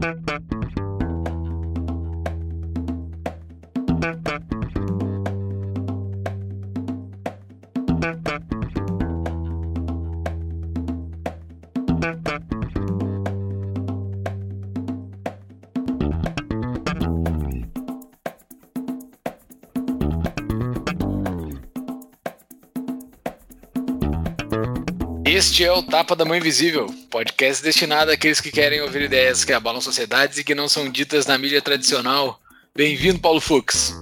Thank you. Este é o Tapa da Mão Invisível, podcast destinado àqueles que querem ouvir ideias que abalam sociedades e que não são ditas na mídia tradicional. Bem-vindo, Paulo Fux.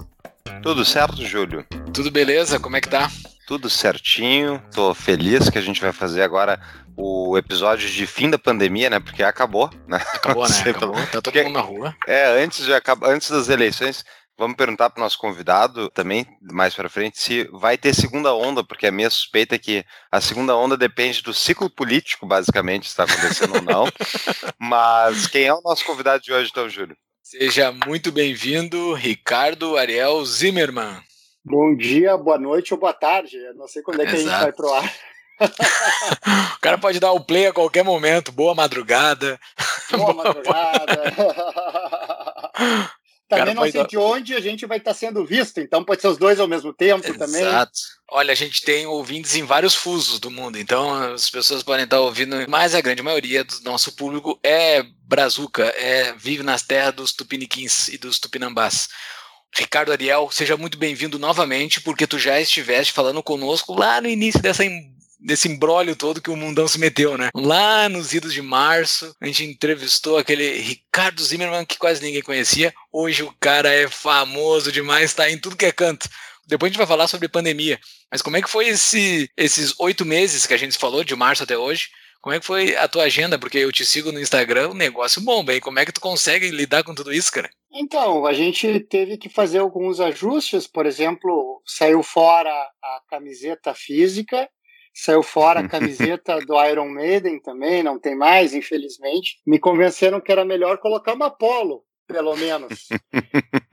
Tudo certo, Júlio? Tudo beleza? Como é que tá? Tudo certinho. Tô feliz que a gente vai fazer agora o episódio de fim da pandemia, né? Porque acabou, né? Acabou, né? Acabou. Tá todo mundo na rua. É, antes, de, antes das eleições, Vamos perguntar para o nosso convidado também, mais para frente, se vai ter segunda onda, porque a minha suspeita é que a segunda onda depende do ciclo político, basicamente, se está acontecendo ou não. Mas quem é o nosso convidado de hoje, então, Júlio? Seja muito bem-vindo, Ricardo Ariel Zimmermann. Bom dia, boa noite ou boa tarde. Eu não sei quando é que Exato. a gente vai pro ar. o cara pode dar o play a qualquer momento. Boa madrugada. Boa madrugada. Também não sei dar... de onde a gente vai estar tá sendo visto, então pode ser os dois ao mesmo tempo Exato. também. Exato. Olha, a gente tem ouvintes em vários fusos do mundo, então as pessoas podem estar ouvindo, mas a grande maioria do nosso público é brazuca, é, vive nas terras dos tupiniquins e dos tupinambás. Ricardo Ariel, seja muito bem-vindo novamente, porque tu já estiveste falando conosco lá no início dessa desse embrólio todo que o mundão se meteu, né? Lá nos idos de março, a gente entrevistou aquele Ricardo Zimmermann que quase ninguém conhecia. Hoje o cara é famoso demais, tá em tudo que é canto. Depois a gente vai falar sobre pandemia. Mas como é que foi esse, esses oito meses que a gente falou, de março até hoje? Como é que foi a tua agenda? Porque eu te sigo no Instagram, negócio bom, bem. Como é que tu consegue lidar com tudo isso, cara? Então, a gente teve que fazer alguns ajustes. Por exemplo, saiu fora a camiseta física Saiu fora a camiseta do Iron Maiden também, não tem mais, infelizmente. Me convenceram que era melhor colocar uma Polo, pelo menos.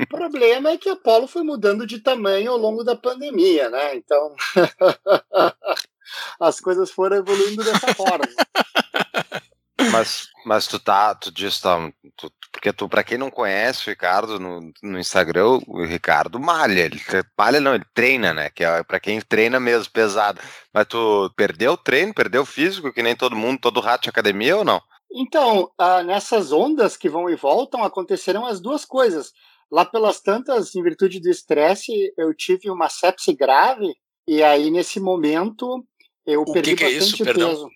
o problema é que a Polo foi mudando de tamanho ao longo da pandemia, né? Então, as coisas foram evoluindo dessa forma. Mas, mas tu tá, tu diz, tá, tu, porque tu, pra quem não conhece o Ricardo no, no Instagram, o Ricardo malha, ele malha não, ele treina, né, que é pra quem treina mesmo, pesado. Mas tu perdeu o treino, perdeu o físico, que nem todo mundo, todo rato de academia ou não? Então, ah, nessas ondas que vão e voltam, aconteceram as duas coisas. Lá pelas tantas, em virtude do estresse, eu tive uma sepse grave, e aí nesse momento eu o perdi que que bastante é isso? peso. Perdão?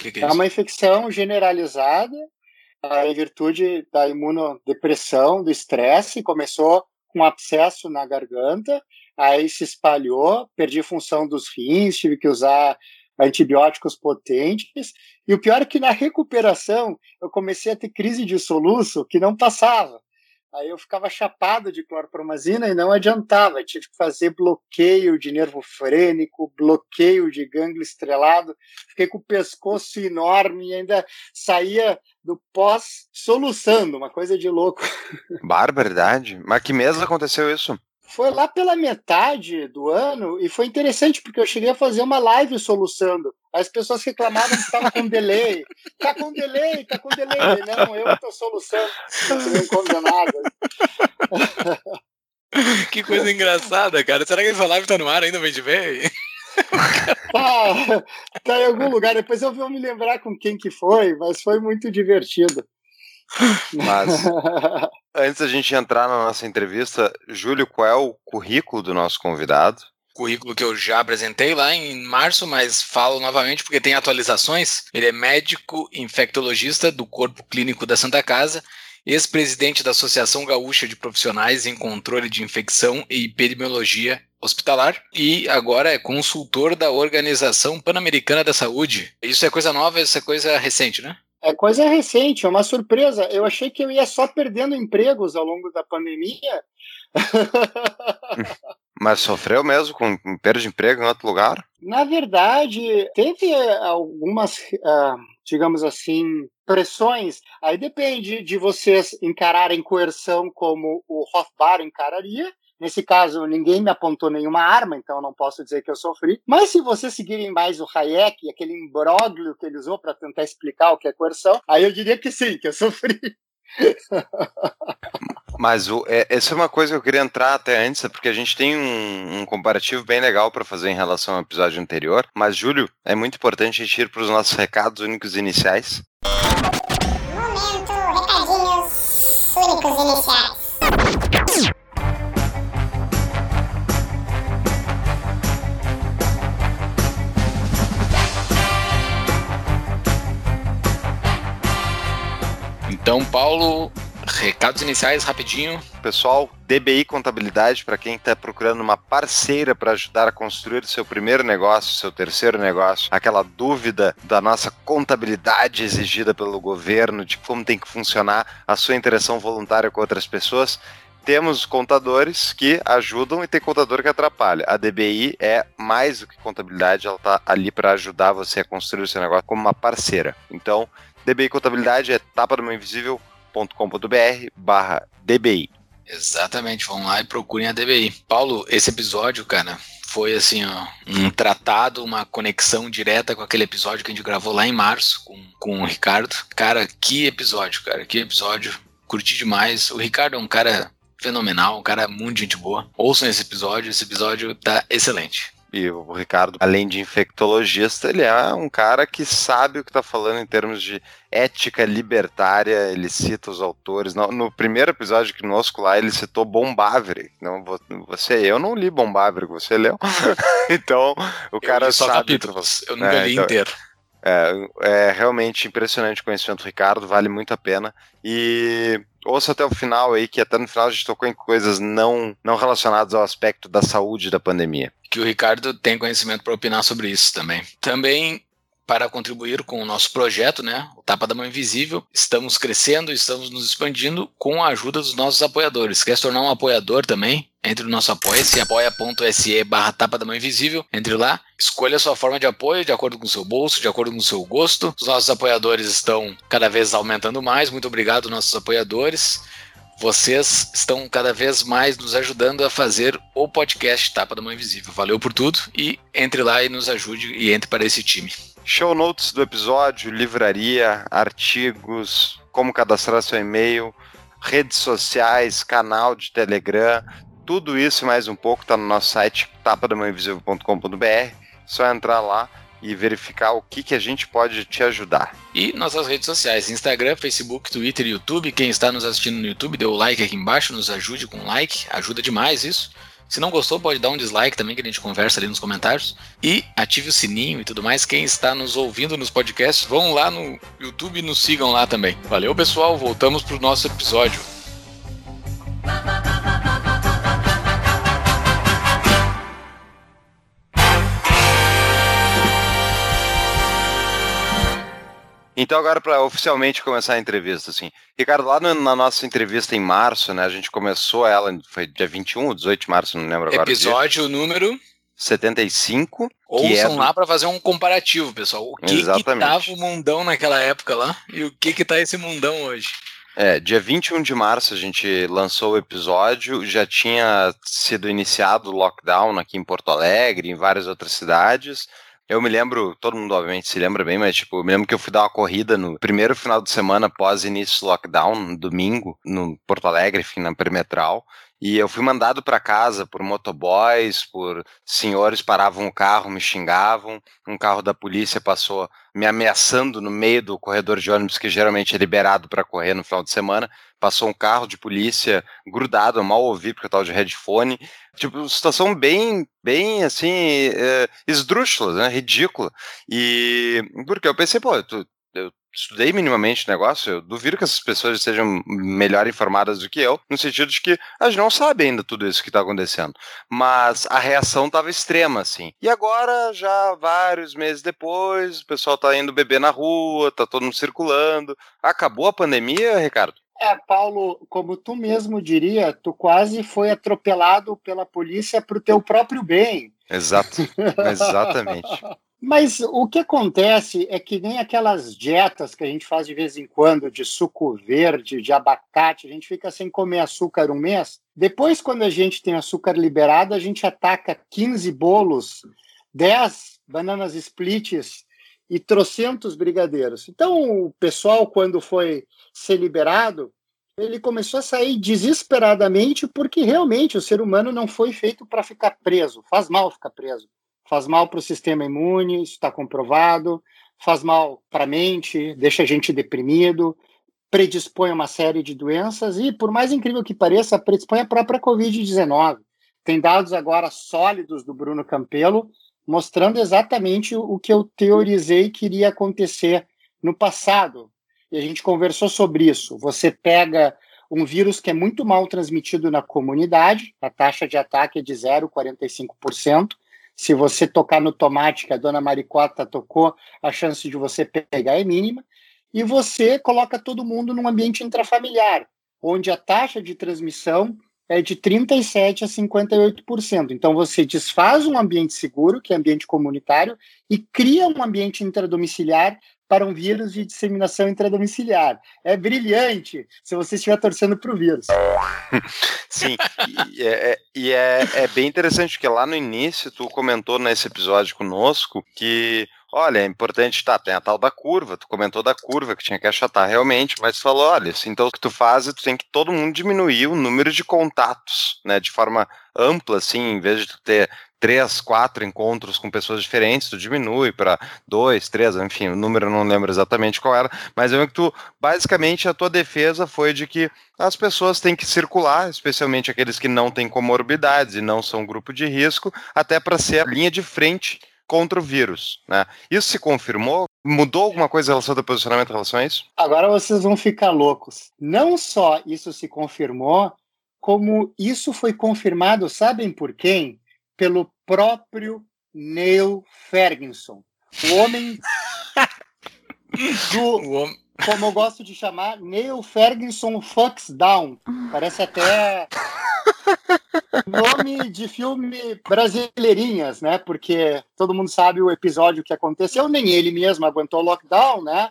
Que que é, é uma infecção generalizada em virtude da imunodepressão, do estresse, começou com abscesso na garganta, aí se espalhou, perdi função dos rins, tive que usar antibióticos potentes, e o pior é que na recuperação eu comecei a ter crise de soluço que não passava. Aí eu ficava chapado de clorpromazina e não adiantava. Tive que fazer bloqueio de nervo frênico, bloqueio de gânglio estrelado. Fiquei com o pescoço enorme e ainda saía do pós soluçando, uma coisa de louco. Barbaridade. Mas que mês aconteceu isso? Foi lá pela metade do ano e foi interessante porque eu cheguei a fazer uma live soluçando. As pessoas reclamavam que estava com delay. Tá com delay, tá com delay. Não, eu estou soluçando. Nem condenado. Que coisa engraçada, cara. Será que essa live tá no ar ainda, vem de ver? Tá, tá em algum lugar. Depois eu vou me lembrar com quem que foi, mas foi muito divertido. Mas antes da gente entrar na nossa entrevista, Júlio, qual é o currículo do nosso convidado? Currículo que eu já apresentei lá em março, mas falo novamente porque tem atualizações. Ele é médico infectologista do Corpo Clínico da Santa Casa, ex-presidente da Associação Gaúcha de Profissionais em Controle de Infecção e Epidemiologia Hospitalar e agora é consultor da Organização Pan-Americana da Saúde. Isso é coisa nova, isso é coisa recente, né? É coisa recente, é uma surpresa. Eu achei que eu ia só perdendo empregos ao longo da pandemia. Mas sofreu mesmo com perda de emprego em outro lugar? Na verdade, teve algumas, uh, digamos assim, pressões. Aí depende de vocês encararem coerção como o Hofbar encararia, Nesse caso, ninguém me apontou nenhuma arma, então não posso dizer que eu sofri. Mas se vocês seguirem mais o Hayek, aquele imbróglio que ele usou para tentar explicar o que é coerção, aí eu diria que sim, que eu sofri. Mas o, é, essa é uma coisa que eu queria entrar até antes, porque a gente tem um, um comparativo bem legal para fazer em relação ao episódio anterior. Mas, Júlio, é muito importante a gente ir para os nossos recados únicos iniciais. Momento, recadinhos únicos iniciais. Então, Paulo, recados iniciais rapidinho. Pessoal, DBI Contabilidade, para quem está procurando uma parceira para ajudar a construir seu primeiro negócio, seu terceiro negócio, aquela dúvida da nossa contabilidade exigida pelo governo, de como tem que funcionar a sua interação voluntária com outras pessoas. Temos contadores que ajudam e tem contador que atrapalha. A DBI é mais do que contabilidade, ela está ali para ajudar você a construir o seu negócio como uma parceira. Então, DBI Contabilidade é tapadamainvisível.com.br barra DBI. Exatamente, vão lá e procurem a DBI. Paulo, esse episódio, cara, foi assim, ó, um tratado, uma conexão direta com aquele episódio que a gente gravou lá em março com, com o Ricardo. Cara, que episódio, cara, que episódio. Curti demais. O Ricardo é um cara fenomenal, um cara muito gente boa. Ouçam esse episódio, esse episódio tá excelente. E o Ricardo, além de infectologista, ele é um cara que sabe o que está falando em termos de ética libertária. Ele cita os autores. No, no primeiro episódio que conosco lá, ele citou Bombavre. Não, você, eu não li Bombavre, você leu. então, o cara sabe. capítulos, eu nunca É, li então- inteiro. É, é realmente impressionante o conhecimento do Ricardo, vale muito a pena. E ouça até o final aí, que até no final a gente tocou em coisas não, não relacionadas ao aspecto da saúde da pandemia. que o Ricardo tem conhecimento para opinar sobre isso também. Também para contribuir com o nosso projeto, né, o Tapa da Mão Invisível, estamos crescendo, estamos nos expandindo com a ajuda dos nossos apoiadores. Quer se tornar um apoiador também? Entre no nosso apoia-se, apoia.se barra Tapa da Mão Invisível. Entre lá, escolha a sua forma de apoio de acordo com o seu bolso, de acordo com o seu gosto. Os nossos apoiadores estão cada vez aumentando mais. Muito obrigado, nossos apoiadores. Vocês estão cada vez mais nos ajudando a fazer o podcast Tapa da Mão Invisível. Valeu por tudo e entre lá e nos ajude e entre para esse time. Show notes do episódio, livraria, artigos, como cadastrar seu e-mail, redes sociais, canal de Telegram, tudo isso e mais um pouco está no nosso site tapadamãoinvisível.com.br. Só entrar lá e verificar o que, que a gente pode te ajudar. E nossas redes sociais, Instagram, Facebook, Twitter e YouTube. Quem está nos assistindo no YouTube, dê o like aqui embaixo, nos ajude com like, ajuda demais isso. Se não gostou, pode dar um dislike também, que a gente conversa ali nos comentários. E ative o sininho e tudo mais. Quem está nos ouvindo nos podcasts, vão lá no YouTube e nos sigam lá também. Valeu, pessoal. Voltamos para o nosso episódio. Então, agora, para oficialmente começar a entrevista, assim. Ricardo, lá no- na nossa entrevista em março, né? A gente começou ela, foi dia 21 ou 18 de março, não lembro agora. Episódio número. 75, que Ouçam é lá para fazer um comparativo, pessoal. O que que Exatamente. tava o mundão naquela época lá e o que que tá esse mundão hoje. É, dia 21 de março a gente lançou o episódio, já tinha sido iniciado o lockdown aqui em Porto Alegre, em várias outras cidades. Eu me lembro, todo mundo obviamente se lembra bem, mas tipo, eu me lembro que eu fui dar uma corrida no primeiro final de semana após início do lockdown, no domingo, no Porto Alegre, enfim, na perimetral. E eu fui mandado para casa por motoboys, por senhores paravam o carro, me xingavam. Um carro da polícia passou me ameaçando no meio do corredor de ônibus, que geralmente é liberado para correr no final de semana. Passou um carro de polícia grudado, eu mal ouvi porque eu tava de headphone. Tipo, situação bem, bem assim, é, esdrúxula, né? Ridícula. E porque eu pensei, pô, tô- eu estudei minimamente o negócio, eu duvido que essas pessoas sejam melhor informadas do que eu, no sentido de que gente não sabe ainda tudo isso que está acontecendo. Mas a reação estava extrema, assim. E agora, já vários meses depois, o pessoal tá indo beber na rua, tá todo mundo circulando. Acabou a pandemia, Ricardo? É, Paulo, como tu mesmo diria, tu quase foi atropelado pela polícia para o teu próprio bem. Exato, exatamente. Mas o que acontece é que nem aquelas dietas que a gente faz de vez em quando de suco verde, de abacate, a gente fica sem comer açúcar um mês. Depois, quando a gente tem açúcar liberado, a gente ataca 15 bolos, 10 bananas splits e trocentos brigadeiros. Então, o pessoal, quando foi ser liberado, ele começou a sair desesperadamente porque realmente o ser humano não foi feito para ficar preso. Faz mal ficar preso. Faz mal para o sistema imune, isso está comprovado. Faz mal para a mente, deixa a gente deprimido, predispõe a uma série de doenças e, por mais incrível que pareça, predispõe a própria Covid-19. Tem dados agora sólidos do Bruno Campelo mostrando exatamente o que eu teorizei que iria acontecer no passado. E a gente conversou sobre isso. Você pega um vírus que é muito mal transmitido na comunidade, a taxa de ataque é de 0,45%. Se você tocar no tomate que a dona Maricota tocou, a chance de você pegar é mínima. E você coloca todo mundo num ambiente intrafamiliar, onde a taxa de transmissão é de 37% a 58%. Então, você desfaz um ambiente seguro, que é ambiente comunitário, e cria um ambiente intradomiciliar para um vírus de disseminação intradomiciliar. É brilhante se você estiver torcendo para o vírus. Sim, e, é, é, e é, é bem interessante, porque lá no início tu comentou nesse episódio conosco que olha, é importante, tá, tem a tal da curva, tu comentou da curva que tinha que achatar realmente, mas tu falou, olha, assim, então o que tu faz é tu tem que todo mundo diminuir o número de contatos, né, de forma ampla, assim, em vez de tu ter três, quatro encontros com pessoas diferentes, tu diminui para dois, três, enfim, o número eu não lembro exatamente qual era, mas eu que tu, basicamente, a tua defesa foi de que as pessoas têm que circular, especialmente aqueles que não têm comorbidades e não são grupo de risco, até para ser a linha de frente contra o vírus. Né? Isso se confirmou? Mudou alguma coisa em relação ao teu posicionamento em relação a isso? Agora vocês vão ficar loucos. Não só isso se confirmou, como isso foi confirmado, sabem por quem? Pelo próprio Neil Ferguson. O homem do, o homem... como eu gosto de chamar, Neil Ferguson Fucks Down. Parece até Nome de filme brasileirinhas, né? Porque todo mundo sabe o episódio que aconteceu, nem ele mesmo aguentou o lockdown, né?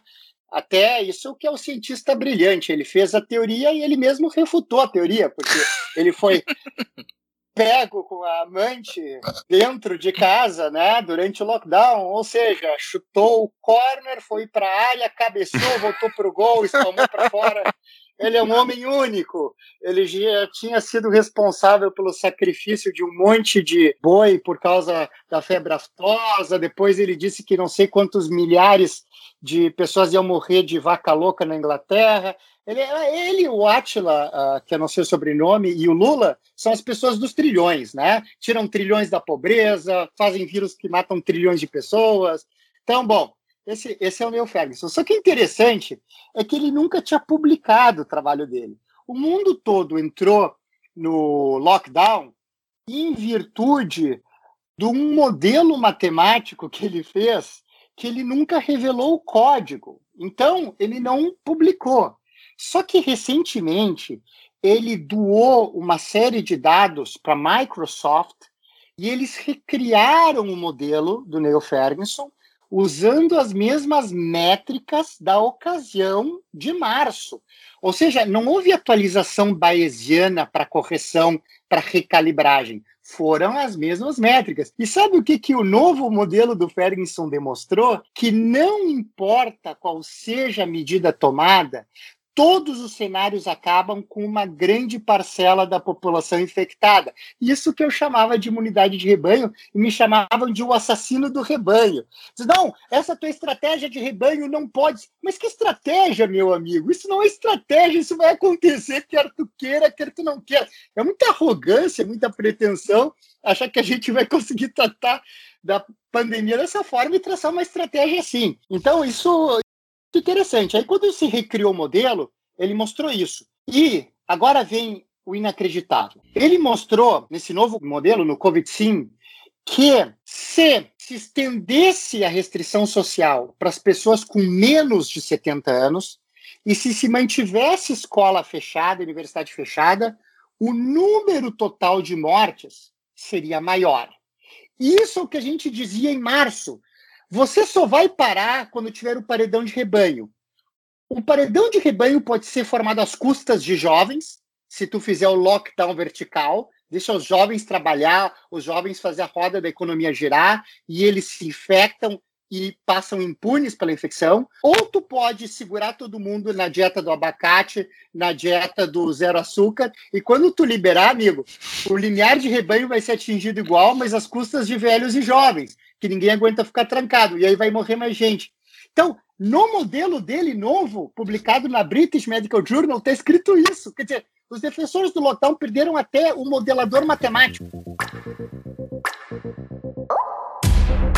Até isso que é o cientista brilhante. Ele fez a teoria e ele mesmo refutou a teoria, porque ele foi pego com a amante dentro de casa, né, durante o lockdown, ou seja, chutou o corner, foi para a área, cabeçou, voltou para o gol, espalmou para fora ele é um homem único. Ele já tinha sido responsável pelo sacrifício de um monte de boi por causa da febre aftosa. Depois ele disse que não sei quantos milhares de pessoas iam morrer de vaca louca na Inglaterra. Ele, ele o Atila, uh, que eu não sei o sobrenome, e o Lula são as pessoas dos trilhões, né? Tiram trilhões da pobreza, fazem vírus que matam trilhões de pessoas. Então, bom, esse, esse é o Neil Ferguson. Só que interessante é que ele nunca tinha publicado o trabalho dele. O mundo todo entrou no lockdown em virtude de um modelo matemático que ele fez que ele nunca revelou o código. Então, ele não publicou. Só que recentemente ele doou uma série de dados para a Microsoft e eles recriaram o modelo do Neil Ferguson usando as mesmas métricas da ocasião de março. Ou seja, não houve atualização bayesiana para correção, para recalibragem. Foram as mesmas métricas. E sabe o que, que o novo modelo do Ferguson demonstrou? Que não importa qual seja a medida tomada, todos os cenários acabam com uma grande parcela da população infectada. Isso que eu chamava de imunidade de rebanho e me chamavam de o assassino do rebanho. Diz, não, essa tua estratégia de rebanho não pode. Mas que estratégia, meu amigo? Isso não é estratégia, isso vai acontecer, quer tu queira, quer tu não queira. É muita arrogância, muita pretensão achar que a gente vai conseguir tratar da pandemia dessa forma e traçar uma estratégia assim. Então, isso interessante. Aí, quando se recriou o modelo, ele mostrou isso. E agora vem o inacreditável. Ele mostrou, nesse novo modelo, no Covid-Sim, que se se estendesse a restrição social para as pessoas com menos de 70 anos e se se mantivesse escola fechada, universidade fechada, o número total de mortes seria maior. Isso é o que a gente dizia em março. Você só vai parar quando tiver o paredão de rebanho. O paredão de rebanho pode ser formado às custas de jovens, se tu fizer o lockdown vertical, deixa os jovens trabalhar, os jovens fazer a roda da economia girar, e eles se infectam e passam impunes pela infecção, ou tu pode segurar todo mundo na dieta do abacate, na dieta do zero açúcar, e quando tu liberar, amigo, o limiar de rebanho vai ser atingido igual, mas às custas de velhos e jovens, que ninguém aguenta ficar trancado, e aí vai morrer mais gente. Então, no modelo dele novo, publicado na British Medical Journal, está escrito isso. Quer dizer, os defensores do lockdown perderam até o modelador matemático.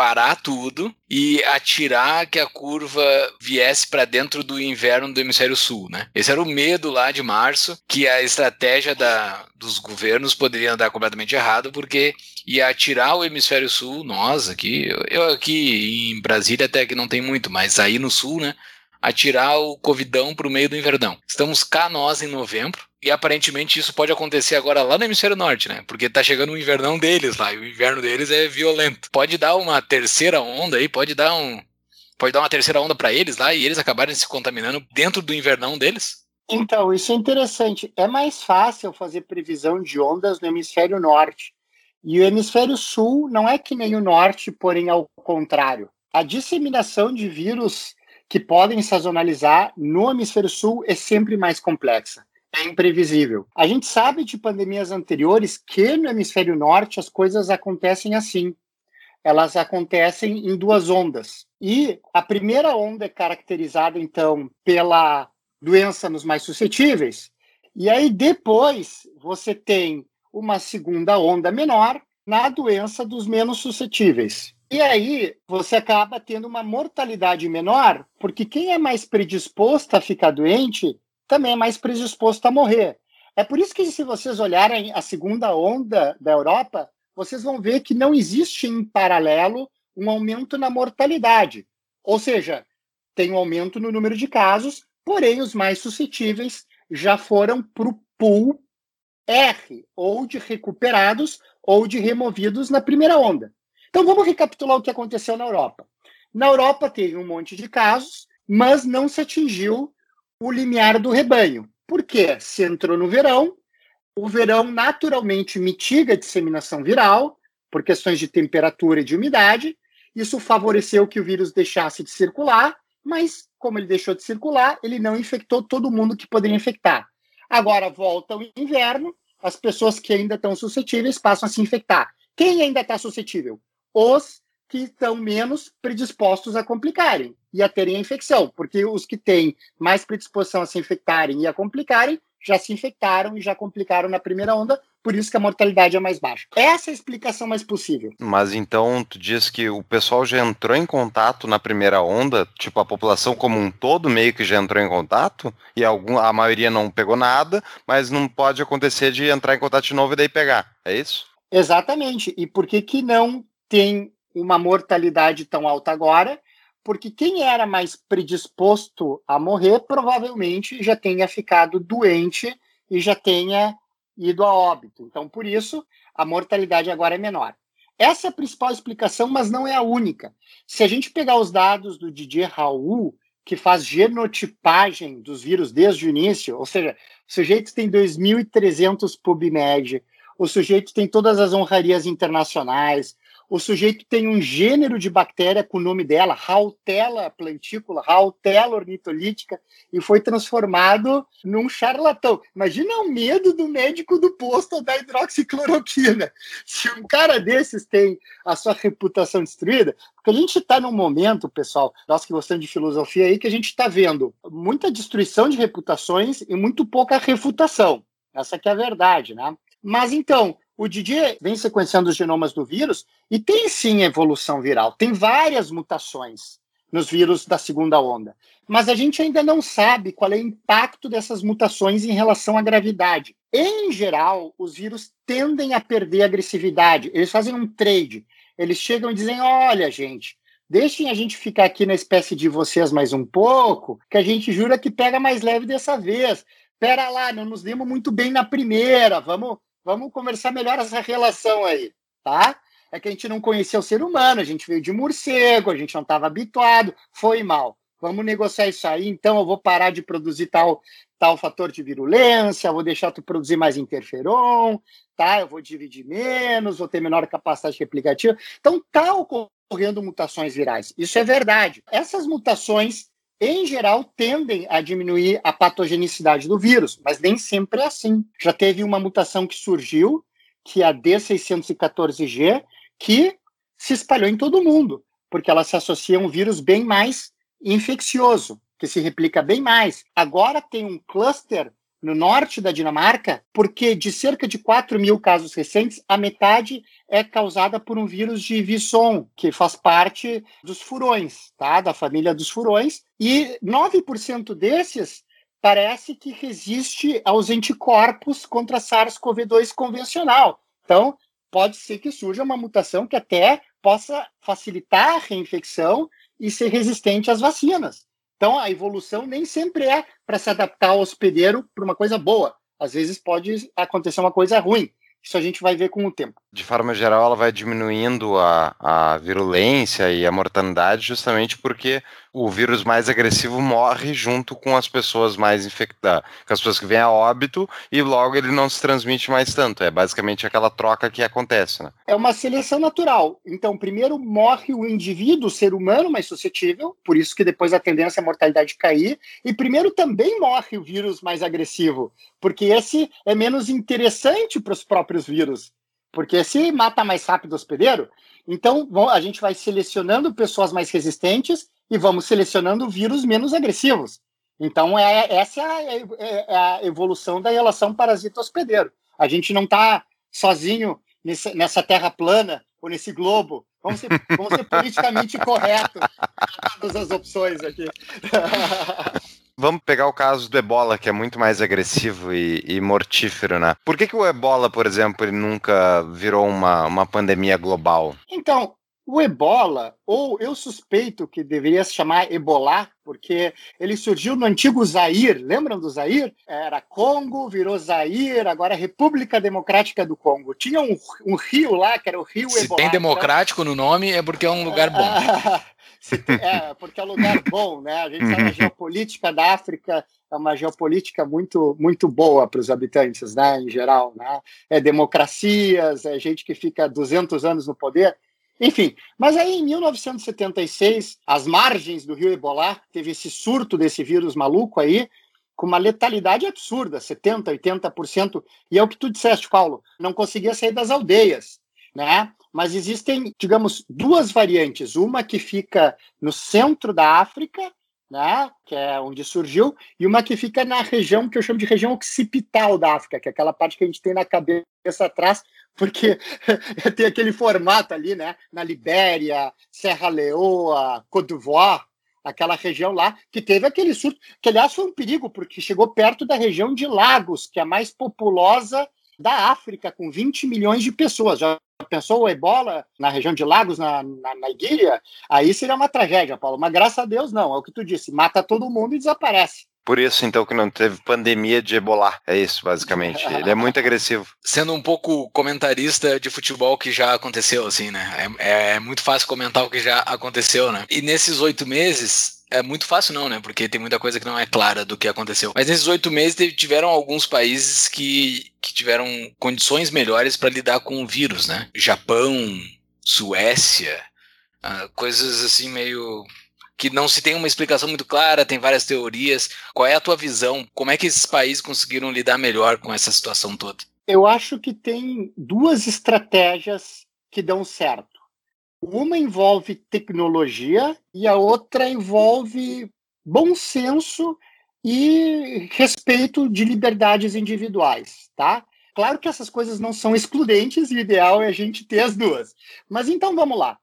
parar tudo e atirar que a curva viesse para dentro do inverno do hemisfério sul, né? Esse era o medo lá de março, que a estratégia da, dos governos poderia andar completamente errado, porque ia atirar o hemisfério sul, nós aqui, eu aqui em Brasília até que não tem muito, mas aí no sul, né? atirar o covidão para o meio do invernão. Estamos cá nós em novembro, e aparentemente isso pode acontecer agora lá no hemisfério norte, né? Porque tá chegando o invernão deles lá, e o inverno deles é violento. Pode dar uma terceira onda aí, pode dar um pode dar uma terceira onda para eles lá e eles acabarem se contaminando dentro do invernão deles? Então, isso é interessante. É mais fácil fazer previsão de ondas no hemisfério norte. E o hemisfério sul não é que nem o norte, porém ao contrário. A disseminação de vírus que podem sazonalizar no hemisfério sul é sempre mais complexa é imprevisível. A gente sabe de pandemias anteriores que no hemisfério norte as coisas acontecem assim. Elas acontecem em duas ondas. E a primeira onda é caracterizada, então, pela doença nos mais suscetíveis. E aí depois você tem uma segunda onda menor na doença dos menos suscetíveis. E aí você acaba tendo uma mortalidade menor, porque quem é mais predisposto a ficar doente também é mais predisposto a morrer. É por isso que, se vocês olharem a segunda onda da Europa, vocês vão ver que não existe em paralelo um aumento na mortalidade. Ou seja, tem um aumento no número de casos, porém os mais suscetíveis já foram para o pool R, ou de recuperados ou de removidos na primeira onda. Então vamos recapitular o que aconteceu na Europa. Na Europa teve um monte de casos, mas não se atingiu o limiar do rebanho. Por quê? Se entrou no verão, o verão naturalmente mitiga a disseminação viral, por questões de temperatura e de umidade. Isso favoreceu que o vírus deixasse de circular, mas como ele deixou de circular, ele não infectou todo mundo que poderia infectar. Agora volta o inverno, as pessoas que ainda estão suscetíveis passam a se infectar. Quem ainda está suscetível? Os que estão menos predispostos a complicarem e a terem a infecção, porque os que têm mais predisposição a se infectarem e a complicarem já se infectaram e já complicaram na primeira onda, por isso que a mortalidade é mais baixa. Essa é a explicação mais possível. Mas então tu diz que o pessoal já entrou em contato na primeira onda, tipo a população como um todo meio que já entrou em contato e algum, a maioria não pegou nada, mas não pode acontecer de entrar em contato de novo e daí pegar. É isso? Exatamente. E por que que não tem uma mortalidade tão alta agora? porque quem era mais predisposto a morrer provavelmente já tenha ficado doente e já tenha ido a óbito. Então, por isso, a mortalidade agora é menor. Essa é a principal explicação, mas não é a única. Se a gente pegar os dados do Didier Raul, que faz genotipagem dos vírus desde o início, ou seja, o sujeito tem 2.300 PubMed, o sujeito tem todas as honrarias internacionais, o sujeito tem um gênero de bactéria com o nome dela, Rautela plantícula, Rautela ornitolítica, e foi transformado num charlatão. Imagina o medo do médico do posto da hidroxicloroquina. Se um cara desses tem a sua reputação destruída, porque a gente está num momento, pessoal, nós que gostamos de filosofia aí, que a gente está vendo muita destruição de reputações e muito pouca refutação. Essa que é a verdade, né? Mas então, o Didier vem sequenciando os genomas do vírus e tem sim evolução viral, tem várias mutações nos vírus da segunda onda. Mas a gente ainda não sabe qual é o impacto dessas mutações em relação à gravidade. Em geral, os vírus tendem a perder agressividade, eles fazem um trade. Eles chegam e dizem: olha, gente, deixem a gente ficar aqui na espécie de vocês mais um pouco, que a gente jura que pega mais leve dessa vez. Pera lá, não nos demos muito bem na primeira, vamos, vamos conversar melhor essa relação aí, tá? É que a gente não conhecia o ser humano, a gente veio de morcego, a gente não estava habituado, foi mal. Vamos negociar isso aí, então eu vou parar de produzir tal, tal fator de virulência, vou deixar tu produzir mais interferon, tá? Eu vou dividir menos, vou ter menor capacidade replicativa. Então tá ocorrendo mutações virais. Isso é verdade. Essas mutações, em geral, tendem a diminuir a patogenicidade do vírus, mas nem sempre é assim. Já teve uma mutação que surgiu, que é a D614G, que se espalhou em todo mundo, porque ela se associa a um vírus bem mais infeccioso, que se replica bem mais. Agora tem um cluster no norte da Dinamarca, porque de cerca de 4 mil casos recentes, a metade é causada por um vírus de Visson, que faz parte dos furões, tá? da família dos furões, e 9% desses parece que resiste aos anticorpos contra SARS-CoV-2 convencional. Então, pode ser que surja uma mutação que até possa facilitar a reinfecção e ser resistente às vacinas. Então, a evolução nem sempre é para se adaptar ao hospedeiro para uma coisa boa. Às vezes pode acontecer uma coisa ruim. Isso a gente vai ver com o tempo. De forma geral, ela vai diminuindo a, a virulência e a mortalidade justamente porque o vírus mais agressivo morre junto com as pessoas mais infectadas, com as pessoas que vêm a óbito e logo ele não se transmite mais tanto. É basicamente aquela troca que acontece, né? É uma seleção natural. Então, primeiro morre o indivíduo, o ser humano mais suscetível, por isso que depois a tendência é a mortalidade cair, e primeiro também morre o vírus mais agressivo, porque esse é menos interessante para os próprios vírus. Porque se mata mais rápido o hospedeiro, então a gente vai selecionando pessoas mais resistentes e vamos selecionando vírus menos agressivos. Então, é, essa é, é, é a evolução da relação parasita-hospedeiro. A gente não está sozinho nessa, nessa terra plana ou nesse globo. Vamos ser, vamos ser politicamente corretos todas as opções aqui. Vamos pegar o caso do ebola, que é muito mais agressivo e, e mortífero, né? Por que, que o ebola, por exemplo, ele nunca virou uma, uma pandemia global? Então, o ebola, ou eu suspeito que deveria se chamar ebola, porque ele surgiu no antigo Zaire, lembram do Zaire? Era Congo, virou Zaire, agora é República Democrática do Congo. Tinha um, um rio lá, que era o rio Se Ebola. tem democrático no nome, é porque é um lugar bom. é, porque é um lugar bom, né? A gente sabe a geopolítica da África é uma geopolítica muito muito boa para os habitantes, né, em geral, né? É democracias, é gente que fica 200 anos no poder. Enfim, mas aí em 1976, às margens do rio Ebola, teve esse surto desse vírus maluco aí, com uma letalidade absurda, 70%, 80%. E é o que tu disseste, Paulo, não conseguia sair das aldeias, né? Mas existem, digamos, duas variantes. Uma que fica no centro da África, né, que é onde surgiu, e uma que fica na região que eu chamo de região occipital da África, que é aquela parte que a gente tem na cabeça atrás, porque tem aquele formato ali, né? Na Libéria, Serra Leoa, Côte d'Ivoire, aquela região lá, que teve aquele surto, que aliás foi um perigo, porque chegou perto da região de Lagos, que é a mais populosa da África, com 20 milhões de pessoas. Já pensou o ebola na região de Lagos, na, na, na? Aí seria uma tragédia, Paulo. Mas graças a Deus, não. É o que tu disse: mata todo mundo e desaparece. Por isso, então, que não teve pandemia de ebola. É isso, basicamente. Ele é muito agressivo. Sendo um pouco comentarista de futebol que já aconteceu, assim, né? É, é muito fácil comentar o que já aconteceu, né? E nesses oito meses, é muito fácil não, né? Porque tem muita coisa que não é clara do que aconteceu. Mas nesses oito meses tiveram alguns países que, que tiveram condições melhores para lidar com o vírus, né? Japão, Suécia, uh, coisas assim meio que não se tem uma explicação muito clara, tem várias teorias. Qual é a tua visão? Como é que esses países conseguiram lidar melhor com essa situação toda? Eu acho que tem duas estratégias que dão certo. Uma envolve tecnologia e a outra envolve bom senso e respeito de liberdades individuais, tá? Claro que essas coisas não são excludentes, o ideal é a gente ter as duas. Mas então vamos lá.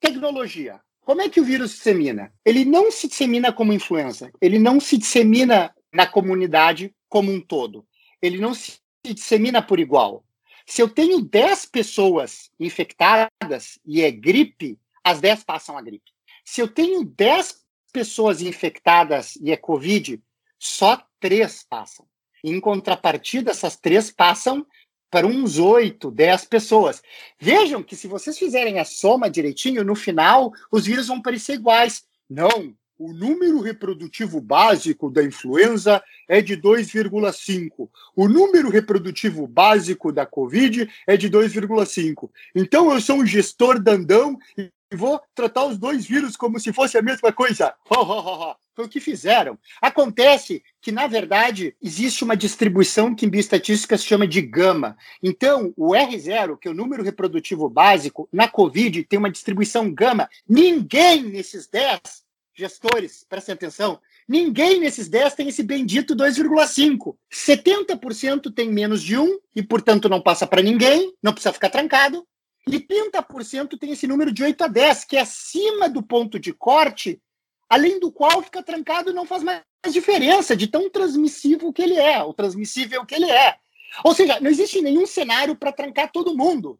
Tecnologia. Como é que o vírus se dissemina? Ele não se dissemina como influenza, ele não se dissemina na comunidade como um todo. Ele não se dissemina por igual. Se eu tenho 10 pessoas infectadas e é gripe, as 10 passam a gripe. se eu tenho 10 pessoas infectadas e é Covid, só três passam. Em contrapartida, essas três passam para uns 8, 10 pessoas. Vejam que se vocês fizerem a soma direitinho, no final os vírus vão parecer iguais. Não, o número reprodutivo básico da influenza é de 2,5. O número reprodutivo básico da Covid é de 2,5. Então eu sou um gestor dandão e vou tratar os dois vírus como se fosse a mesma coisa. Foi o que fizeram. Acontece que, na verdade, existe uma distribuição que em bioestatística se chama de gama. Então, o R0, que é o número reprodutivo básico, na COVID tem uma distribuição gama. Ninguém nesses 10 gestores, prestem atenção, ninguém nesses 10 tem esse bendito 2,5. 70% tem menos de 1 e, portanto, não passa para ninguém, não precisa ficar trancado. E 30% tem esse número de 8 a 10, que é acima do ponto de corte além do qual fica trancado e não faz mais diferença de tão transmissivo que ele é, ou transmissível que ele é. Ou seja, não existe nenhum cenário para trancar todo mundo.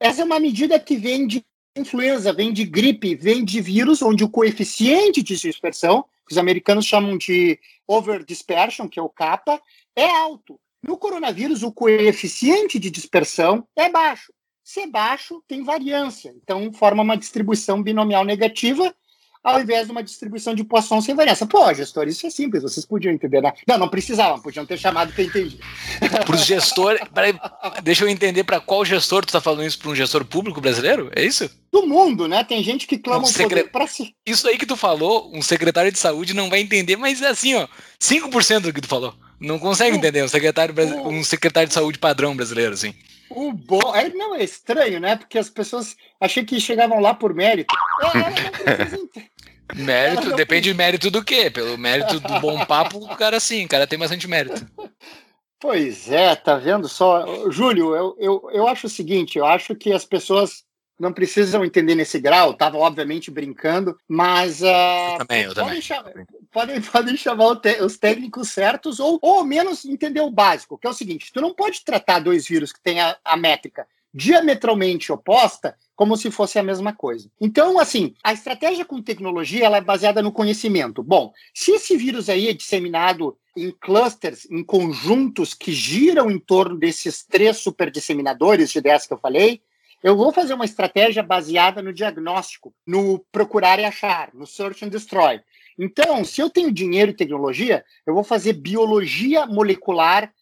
Essa é uma medida que vem de influenza, vem de gripe, vem de vírus, onde o coeficiente de dispersão, que os americanos chamam de over dispersion, que é o kappa, é alto. No coronavírus, o coeficiente de dispersão é baixo. Se é baixo, tem variância. Então, forma uma distribuição binomial negativa ao invés de uma distribuição de Poisson sem variância. Pô, gestor, isso é simples, vocês podiam entender. Né? Não, não precisavam, podiam ter chamado que eu entendi. Para os gestores, deixa eu entender para qual gestor tu está falando isso, para um gestor público brasileiro? É isso? Do mundo, né? Tem gente que clama um secre... para si. Isso aí que tu falou, um secretário de saúde não vai entender, mas é assim, ó, 5% do que tu falou. Não consegue entender, um secretário, um secretário de saúde padrão brasileiro, assim. O bom. É, não, é estranho, né? Porque as pessoas achei que chegavam lá por mérito. É, Mérito, não... depende de mérito do quê? Pelo mérito do bom papo, o cara sim, o cara tem bastante mérito. Pois é, tá vendo só? Júlio, eu, eu, eu acho o seguinte, eu acho que as pessoas não precisam entender nesse grau, tava obviamente brincando, mas uh, eu também, eu podem, também. Chamar, podem, podem chamar os técnicos certos ou, ou ao menos entender o básico, que é o seguinte, tu não pode tratar dois vírus que têm a, a métrica diametralmente oposta como se fosse a mesma coisa. Então, assim, a estratégia com tecnologia ela é baseada no conhecimento. Bom, se esse vírus aí é disseminado em clusters, em conjuntos que giram em torno desses três superdisseminadores de 10 que eu falei, eu vou fazer uma estratégia baseada no diagnóstico, no procurar e achar, no search and destroy. Então, se eu tenho dinheiro e tecnologia, eu vou fazer biologia molecular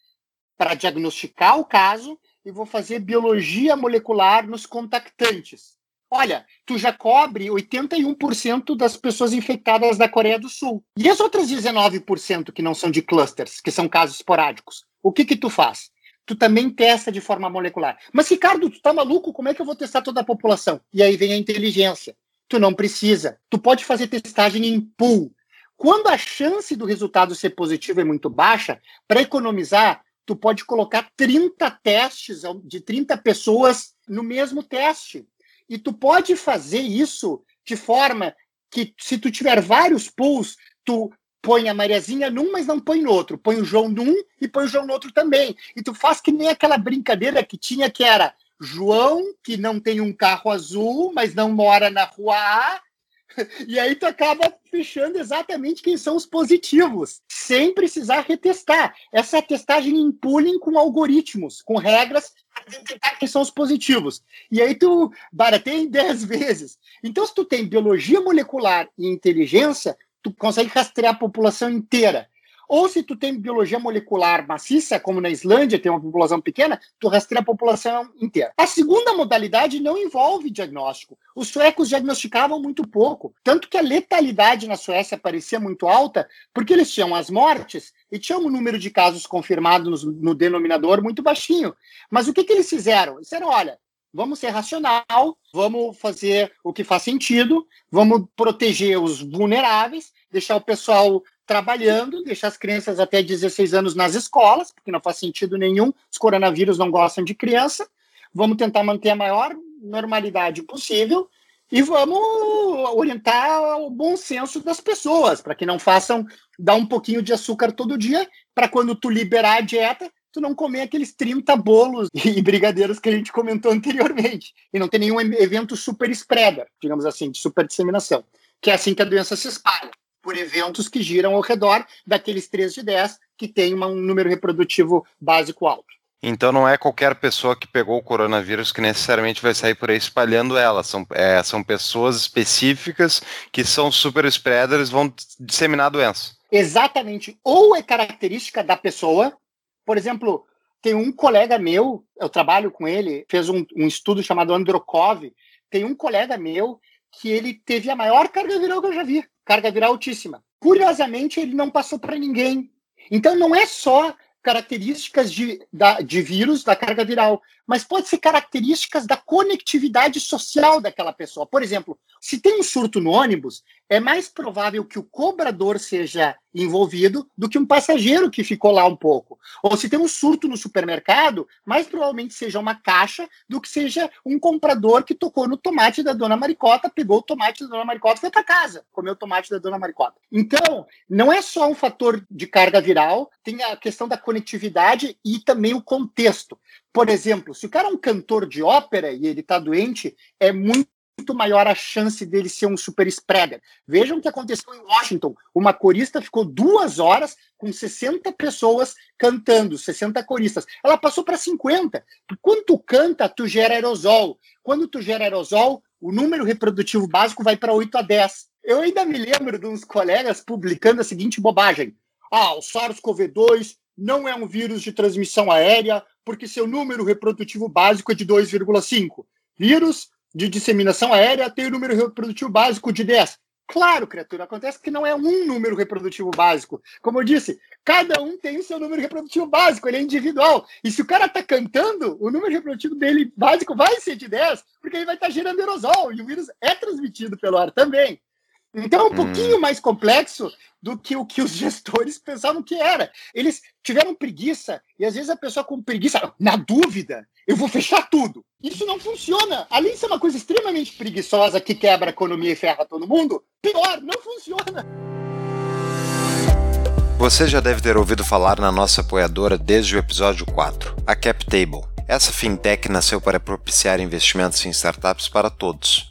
para diagnosticar o caso e vou fazer biologia molecular nos contactantes. Olha, tu já cobre 81% das pessoas infectadas da Coreia do Sul. E as outras 19% que não são de clusters, que são casos esporádicos? O que que tu faz? Tu também testa de forma molecular. Mas, Ricardo, tu tá maluco? Como é que eu vou testar toda a população? E aí vem a inteligência. Tu não precisa. Tu pode fazer testagem em pool. Quando a chance do resultado ser positivo é muito baixa, para economizar, tu pode colocar 30 testes de 30 pessoas no mesmo teste. E tu pode fazer isso de forma que, se tu tiver vários pools, tu põe a Mariazinha num, mas não põe no outro. Põe o João num e põe o João no outro também. E tu faz que nem aquela brincadeira que tinha que era João, que não tem um carro azul, mas não mora na rua A, e aí tu acaba fechando exatamente quem são os positivos, sem precisar retestar. Essa testagem em pooling com algoritmos, com regras detectar quem são os positivos. E aí tu barateia em 10 vezes. Então, se tu tem biologia molecular e inteligência, tu consegue rastrear a população inteira. Ou se tu tem biologia molecular maciça, como na Islândia, tem uma população pequena, tu rastreia a população inteira. A segunda modalidade não envolve diagnóstico. Os suecos diagnosticavam muito pouco, tanto que a letalidade na Suécia parecia muito alta, porque eles tinham as mortes e tinham um número de casos confirmados no, no denominador muito baixinho. Mas o que, que eles fizeram? Eles disseram, olha, vamos ser racional, vamos fazer o que faz sentido, vamos proteger os vulneráveis, deixar o pessoal trabalhando, deixar as crianças até 16 anos nas escolas, porque não faz sentido nenhum, os coronavírus não gostam de criança. Vamos tentar manter a maior normalidade possível e vamos orientar o bom senso das pessoas, para que não façam dar um pouquinho de açúcar todo dia, para quando tu liberar a dieta, tu não comer aqueles 30 bolos e brigadeiros que a gente comentou anteriormente, e não ter nenhum evento super spreader, digamos assim, de super disseminação. que é assim que a doença se espalha, por eventos que giram ao redor daqueles 3 de 10 que tem um número reprodutivo básico alto. Então não é qualquer pessoa que pegou o coronavírus que necessariamente vai sair por aí espalhando ela. São, é, são pessoas específicas que são super spreaders vão disseminar a doença. Exatamente. Ou é característica da pessoa. Por exemplo, tem um colega meu, eu trabalho com ele, fez um, um estudo chamado Androkov. Tem um colega meu que ele teve a maior carga viral que eu já vi. Carga viral altíssima. Curiosamente, ele não passou para ninguém. Então não é só características de, da, de vírus da carga viral, mas pode ser características da conectividade social daquela pessoa. Por exemplo, se tem um surto no ônibus, é mais provável que o cobrador seja envolvido do que um passageiro que ficou lá um pouco. Ou se tem um surto no supermercado, mais provavelmente seja uma caixa do que seja um comprador que tocou no tomate da dona Maricota, pegou o tomate da dona Maricota e foi para casa, comeu o tomate da dona Maricota. Então, não é só um fator de carga viral, tem a questão da conectividade e também o contexto. Por exemplo, se o cara é um cantor de ópera e ele está doente, é muito muito maior a chance dele ser um super spreader. Vejam o que aconteceu em Washington. Uma corista ficou duas horas com 60 pessoas cantando, 60 coristas. Ela passou para 50. Quando tu canta, tu gera aerosol. Quando tu gera aerosol, o número reprodutivo básico vai para 8 a 10. Eu ainda me lembro de uns colegas publicando a seguinte bobagem. Ah, o SARS-CoV-2 não é um vírus de transmissão aérea porque seu número reprodutivo básico é de 2,5. Vírus de disseminação aérea tem o número reprodutivo básico de 10. Claro, criatura, acontece que não é um número reprodutivo básico. Como eu disse, cada um tem o seu número reprodutivo básico, ele é individual. E se o cara está cantando, o número reprodutivo dele básico vai ser de 10, porque ele vai estar tá gerando aerosol, e o vírus é transmitido pelo ar também. Então é um hum. pouquinho mais complexo do que o que os gestores pensavam que era. Eles tiveram preguiça, e às vezes a pessoa com preguiça, na dúvida, eu vou fechar tudo. Isso não funciona. Além de ser uma coisa extremamente preguiçosa que quebra a economia e ferra todo mundo, pior, não funciona. Você já deve ter ouvido falar na nossa apoiadora desde o episódio 4, a CapTable. Essa fintech nasceu para propiciar investimentos em startups para todos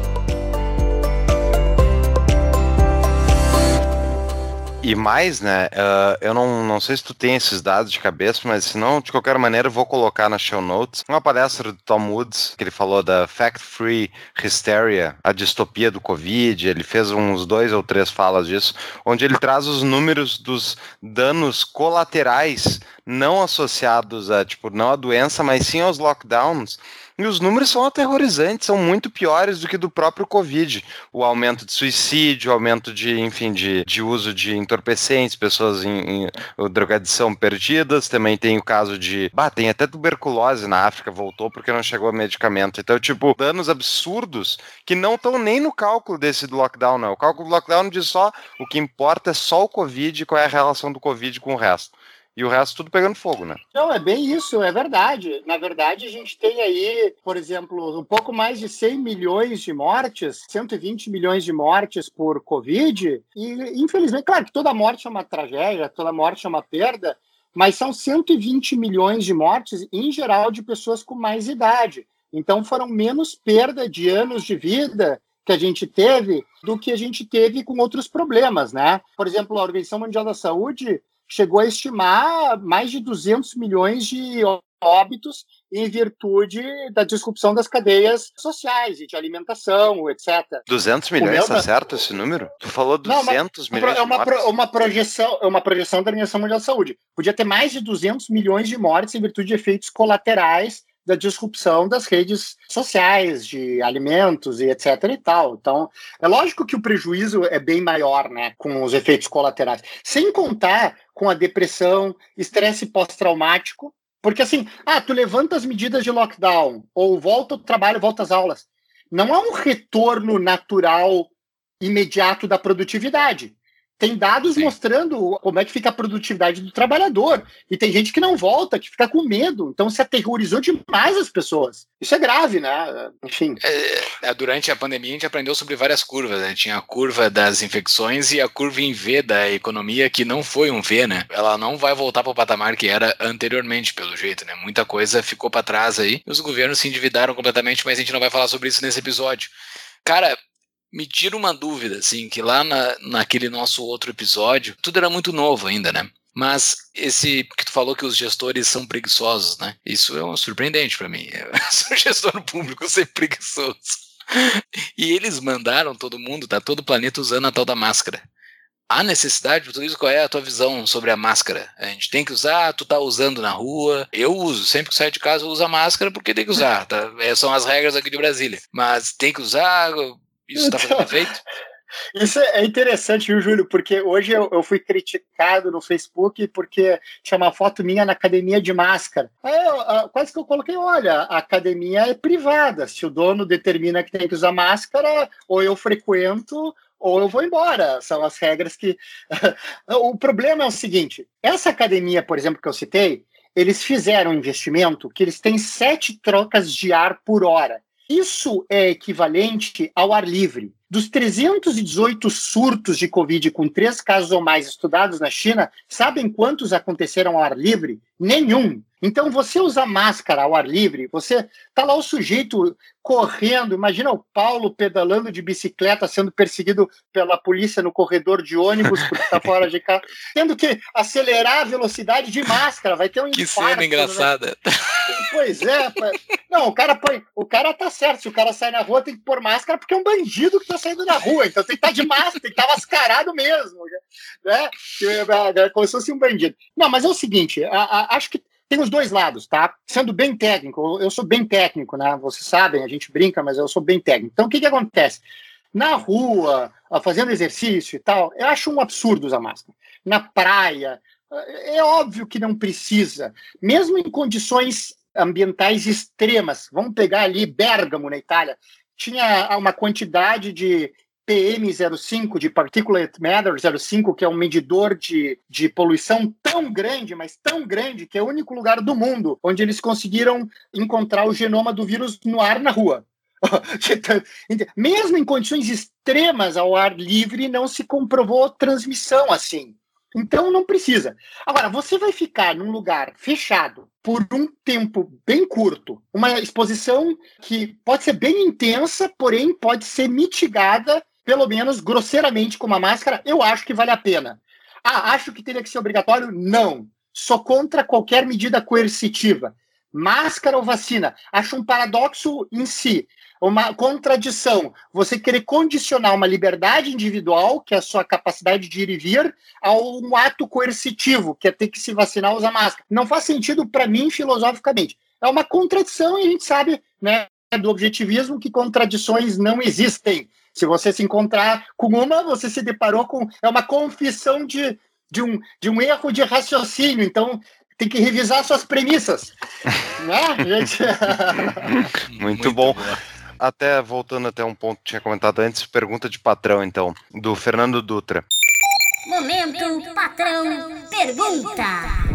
E mais, né? Uh, eu não, não sei se tu tem esses dados de cabeça, mas se não, de qualquer maneira, eu vou colocar na show notes uma palestra do Tom Woods, que ele falou da Fact Free Hysteria, a distopia do Covid. Ele fez uns dois ou três falas disso, onde ele traz os números dos danos colaterais não associados a, tipo, não a doença, mas sim aos lockdowns e os números são aterrorizantes, são muito piores do que do próprio Covid. O aumento de suicídio, o aumento de, enfim, de, de uso de entorpecentes, pessoas em, em drogadição perdidas. Também tem o caso de. Bah, tem até tuberculose na África, voltou porque não chegou medicamento. Então, tipo, danos absurdos que não estão nem no cálculo desse do lockdown, não. O cálculo do lockdown diz só o que importa é só o Covid e qual é a relação do Covid com o resto e o resto tudo pegando fogo, né? Não, é bem isso, é verdade. Na verdade, a gente tem aí, por exemplo, um pouco mais de 100 milhões de mortes, 120 milhões de mortes por Covid, e infelizmente, claro que toda morte é uma tragédia, toda morte é uma perda, mas são 120 milhões de mortes, em geral, de pessoas com mais idade. Então, foram menos perda de anos de vida que a gente teve do que a gente teve com outros problemas, né? Por exemplo, a Organização Mundial da Saúde chegou a estimar mais de 200 milhões de óbitos em virtude da disrupção das cadeias sociais e de alimentação, etc. 200 milhões, está certo esse número? Tu falou 200 Não, uma, milhões é uma, pro, uma projeção, é uma projeção da Organização Mundial da Saúde. Podia ter mais de 200 milhões de mortes em virtude de efeitos colaterais da disrupção das redes sociais, de alimentos e etc e tal. Então, é lógico que o prejuízo é bem maior, né, com os efeitos colaterais. Sem contar com a depressão, estresse pós-traumático, porque assim, ah, tu levanta as medidas de lockdown, ou volta ao trabalho, volta às aulas. Não há um retorno natural imediato da produtividade. Tem dados Sim. mostrando como é que fica a produtividade do trabalhador. E tem gente que não volta, que fica com medo. Então se aterrorizou demais as pessoas. Isso é grave, né? Enfim. É, durante a pandemia a gente aprendeu sobre várias curvas, né? Tinha a curva das infecções e a curva em V da economia, que não foi um V, né? Ela não vai voltar para o patamar que era anteriormente, pelo jeito, né? Muita coisa ficou para trás aí. Os governos se endividaram completamente, mas a gente não vai falar sobre isso nesse episódio. Cara, me tira uma dúvida, assim, que lá na, naquele nosso outro episódio, tudo era muito novo ainda, né? Mas esse que tu falou que os gestores são preguiçosos, né? Isso é um surpreendente para mim. Eu sou gestor público, ser preguiçoso. E eles mandaram todo mundo, tá todo o planeta usando a tal da máscara. Há necessidade de tudo isso? Qual é a tua visão sobre a máscara? A gente tem que usar, tu tá usando na rua. Eu uso, sempre que saio de casa eu uso a máscara porque tem que usar, tá? É, são as regras aqui de Brasília. Mas tem que usar, isso tá fazendo efeito? Isso é interessante, viu, Júlio? Porque hoje eu, eu, fui criticado no Facebook porque tinha uma foto minha na academia de máscara. Aí eu, quase que eu coloquei: olha, a academia é privada. Se o dono determina que tem que usar máscara, ou eu frequento, ou eu vou embora. São as regras que. o problema é o seguinte: essa academia, por exemplo, que eu citei, eles fizeram um investimento que eles têm sete trocas de ar por hora. Isso é equivalente ao ar livre. Dos 318 surtos de Covid com três casos ou mais estudados na China, sabem quantos aconteceram ao ar livre? Nenhum. Então, você usa máscara ao ar livre, você tá lá o sujeito correndo, imagina o Paulo pedalando de bicicleta, sendo perseguido pela polícia no corredor de ônibus, porque está fora de carro, tendo que acelerar a velocidade de máscara, vai ter um Que infarto, cena engraçada. Né? Pois é, não, o cara põe, o cara tá certo, se o cara sai na rua tem que pôr máscara porque é um bandido que tá saindo na rua, então tem que estar tá de máscara, tem que estar tá mascarado mesmo, né? Como se fosse um bandido. Não, mas é o seguinte, a, a, acho que tem os dois lados, tá? Sendo bem técnico, eu sou bem técnico, né? Vocês sabem, a gente brinca, mas eu sou bem técnico. Então, o que que acontece? Na rua, fazendo exercício e tal, eu acho um absurdo usar máscara. Na praia, é óbvio que não precisa. Mesmo em condições ambientais extremas, vamos pegar ali Bergamo, na Itália, tinha uma quantidade de PM05, de Particulate Matter 05, que é um medidor de, de poluição tão grande, mas tão grande, que é o único lugar do mundo onde eles conseguiram encontrar o genoma do vírus no ar na rua. Mesmo em condições extremas ao ar livre, não se comprovou transmissão assim. Então não precisa. Agora, você vai ficar num lugar fechado por um tempo bem curto, uma exposição que pode ser bem intensa, porém pode ser mitigada pelo menos grosseiramente com uma máscara, eu acho que vale a pena. Ah, acho que teria que ser obrigatório? Não. Sou contra qualquer medida coercitiva. Máscara ou vacina? Acho um paradoxo em si, uma contradição. Você querer condicionar uma liberdade individual, que é a sua capacidade de ir e vir, a um ato coercitivo, que é ter que se vacinar ou usar máscara. Não faz sentido para mim filosoficamente. É uma contradição e a gente sabe, né, do objetivismo que contradições não existem. Se você se encontrar com uma, você se deparou com. É uma confissão de, de, um, de um erro de raciocínio. Então, tem que revisar suas premissas. né, gente? Muito, Muito bom. Até voltando até um ponto que tinha comentado antes, pergunta de patrão, então, do Fernando Dutra. Momento patrão pergunta.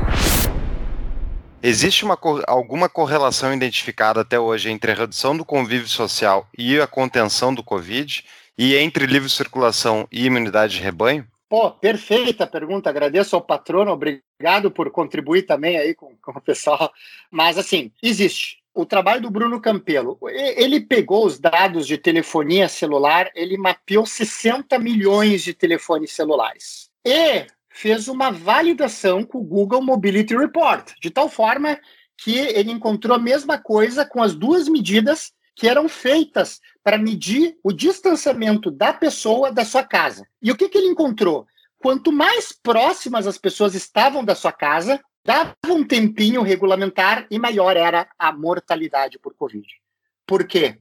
Existe uma, alguma correlação identificada até hoje entre a redução do convívio social e a contenção do Covid? E entre livre circulação e imunidade de rebanho? Pô, perfeita pergunta. Agradeço ao patrono, obrigado por contribuir também aí com, com o pessoal. Mas, assim, existe. O trabalho do Bruno Campelo, ele pegou os dados de telefonia celular, ele mapeou 60 milhões de telefones celulares. E fez uma validação com o Google Mobility Report, de tal forma que ele encontrou a mesma coisa com as duas medidas que eram feitas para medir o distanciamento da pessoa da sua casa. E o que, que ele encontrou? Quanto mais próximas as pessoas estavam da sua casa, dava um tempinho regulamentar e maior era a mortalidade por Covid. Por quê?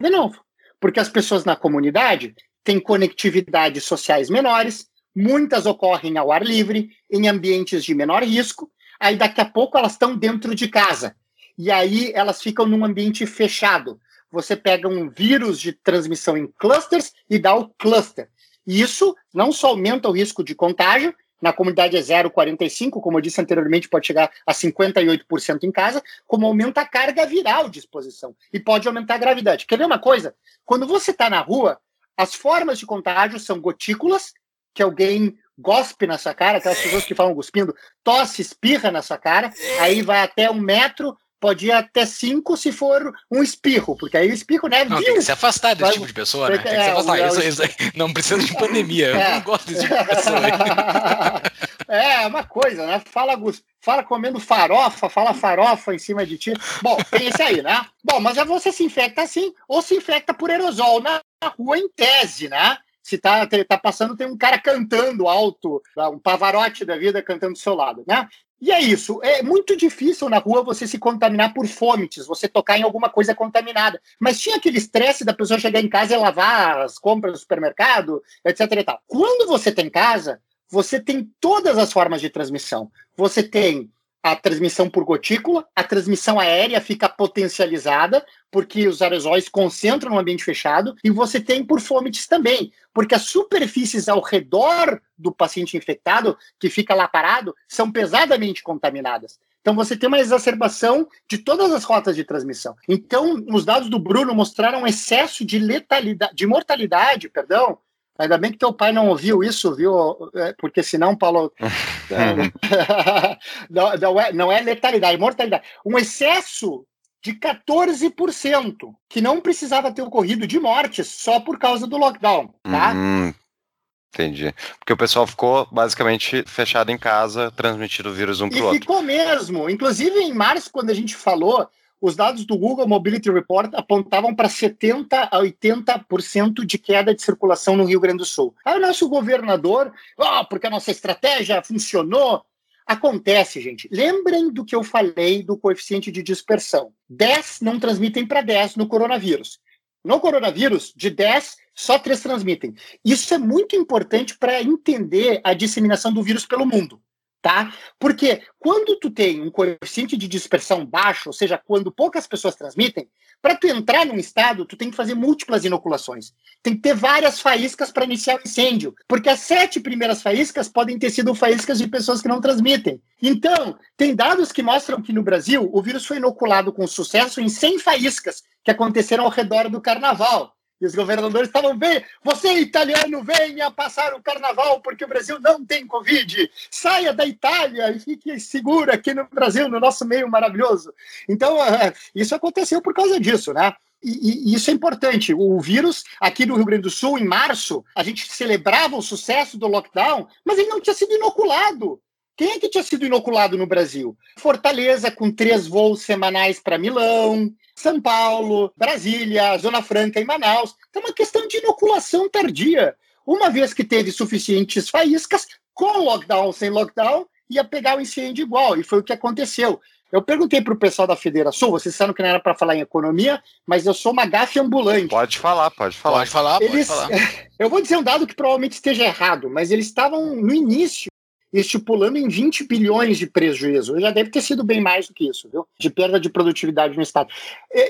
De novo, porque as pessoas na comunidade têm conectividades sociais menores, muitas ocorrem ao ar livre, em ambientes de menor risco, aí daqui a pouco elas estão dentro de casa. E aí elas ficam num ambiente fechado. Você pega um vírus de transmissão em clusters e dá o cluster. Isso não só aumenta o risco de contágio, na comunidade é 0,45, como eu disse anteriormente, pode chegar a 58% em casa, como aumenta a carga viral de exposição e pode aumentar a gravidade. Quer ver uma coisa? Quando você está na rua, as formas de contágio são gotículas, que alguém gospe na sua cara, aquelas pessoas que falam cuspindo, tosse, espirra na sua cara, aí vai até um metro, pode ir até cinco se for um espirro, porque aí o espirro, né? Não, viu? tem que se afastar desse tipo de pessoa, né? Tem que é, se afastar. É, isso, isso, não precisa de pandemia. É. Eu não gosto desse tipo de pessoa. é, uma coisa, né? Fala, fala comendo farofa, fala farofa em cima de ti. Bom, tem esse aí, né? Bom, mas você se infecta assim, ou se infecta por aerosol na rua em tese, né? Se tá, tá passando, tem um cara cantando alto, um pavarote da vida cantando do seu lado, né? E é isso. É muito difícil na rua você se contaminar por fomites, você tocar em alguma coisa contaminada. Mas tinha aquele estresse da pessoa chegar em casa e lavar as compras do supermercado, etc. E tal. Quando você tem casa, você tem todas as formas de transmissão. Você tem a transmissão por gotícula, a transmissão aérea fica potencializada, porque os aerosóis concentram no ambiente fechado, e você tem por fomites também, porque as superfícies ao redor do paciente infectado, que fica lá parado, são pesadamente contaminadas. Então você tem uma exacerbação de todas as rotas de transmissão. Então, os dados do Bruno mostraram um excesso de letalidade, de mortalidade, perdão, Ainda bem que teu pai não ouviu isso, viu? É, porque senão, Paulo. não, não, é, não é letalidade, é mortalidade. Um excesso de 14%, que não precisava ter ocorrido de mortes só por causa do lockdown, tá? Hum, entendi. Porque o pessoal ficou basicamente fechado em casa, transmitindo o vírus um para o outro. E ficou mesmo. Inclusive, em março, quando a gente falou os dados do Google Mobility Report apontavam para 70% a 80% de queda de circulação no Rio Grande do Sul. Aí o nosso governador, oh, porque a nossa estratégia funcionou. Acontece, gente. Lembrem do que eu falei do coeficiente de dispersão. 10 não transmitem para 10 no coronavírus. No coronavírus, de 10, só 3 transmitem. Isso é muito importante para entender a disseminação do vírus pelo mundo tá? Porque quando tu tem um coeficiente de dispersão baixo, ou seja, quando poucas pessoas transmitem, para tu entrar num estado, tu tem que fazer múltiplas inoculações. Tem que ter várias faíscas para iniciar o incêndio, porque as sete primeiras faíscas podem ter sido faíscas de pessoas que não transmitem. Então, tem dados que mostram que no Brasil o vírus foi inoculado com sucesso em 100 faíscas que aconteceram ao redor do carnaval. E os governadores estavam bem. Você, italiano, venha passar o carnaval porque o Brasil não tem Covid. Saia da Itália e fique seguro aqui no Brasil, no nosso meio maravilhoso. Então, é, isso aconteceu por causa disso, né? E, e, isso é importante. O vírus, aqui no Rio Grande do Sul, em março, a gente celebrava o sucesso do lockdown, mas ele não tinha sido inoculado. Quem é que tinha sido inoculado no Brasil? Fortaleza, com três voos semanais para Milão, São Paulo, Brasília, Zona Franca e Manaus. Então, é uma questão de inoculação tardia. Uma vez que teve suficientes faíscas, com lockdown, sem lockdown, ia pegar o incêndio igual. E foi o que aconteceu. Eu perguntei para o pessoal da Federação, vocês sabem que não era para falar em economia, mas eu sou uma gafe ambulante. Pode falar, pode falar. Pode falar, eles, pode falar. Eu vou dizer um dado que provavelmente esteja errado, mas eles estavam no início estipulando em 20 bilhões de prejuízo. Já deve ter sido bem mais do que isso, viu? De perda de produtividade no Estado. E,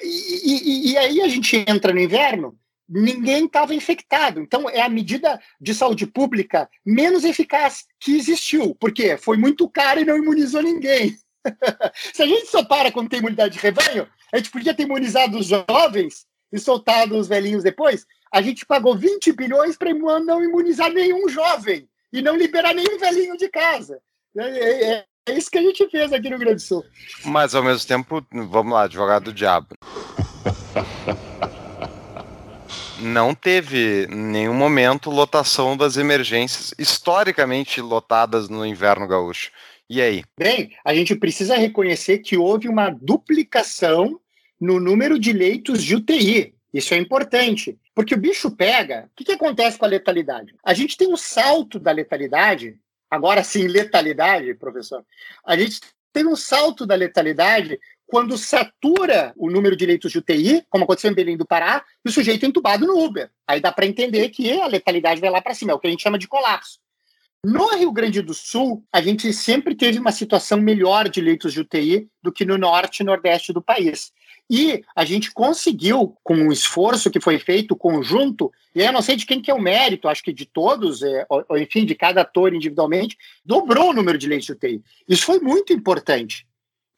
e, e aí a gente entra no inverno, ninguém estava infectado. Então, é a medida de saúde pública menos eficaz que existiu. porque Foi muito caro e não imunizou ninguém. Se a gente só para quando tem imunidade de rebanho, a gente podia ter imunizado os jovens e soltado os velhinhos depois. A gente pagou 20 bilhões para não imunizar nenhum jovem e não liberar nenhum velhinho de casa. É, é, é, é, isso que a gente fez aqui no Rio Grande do Sul. Mas ao mesmo tempo, vamos lá, advogado do diabo. não teve nenhum momento lotação das emergências historicamente lotadas no inverno gaúcho. E aí? Bem, a gente precisa reconhecer que houve uma duplicação no número de leitos de UTI. Isso é importante. Porque o bicho pega. O que, que acontece com a letalidade? A gente tem um salto da letalidade, agora sim, letalidade, professor. A gente tem um salto da letalidade quando satura o número de leitos de UTI, como aconteceu em Belém do Pará, e o sujeito é entubado no Uber. Aí dá para entender que a letalidade vai lá para cima, é o que a gente chama de colapso. No Rio Grande do Sul, a gente sempre teve uma situação melhor de leitos de UTI do que no norte e nordeste do país. E a gente conseguiu, com um esforço que foi feito conjunto, e aí eu não sei de quem que é o mérito, acho que de todos, é, ou, enfim, de cada ator individualmente, dobrou o número de leitos de UTI. Isso foi muito importante.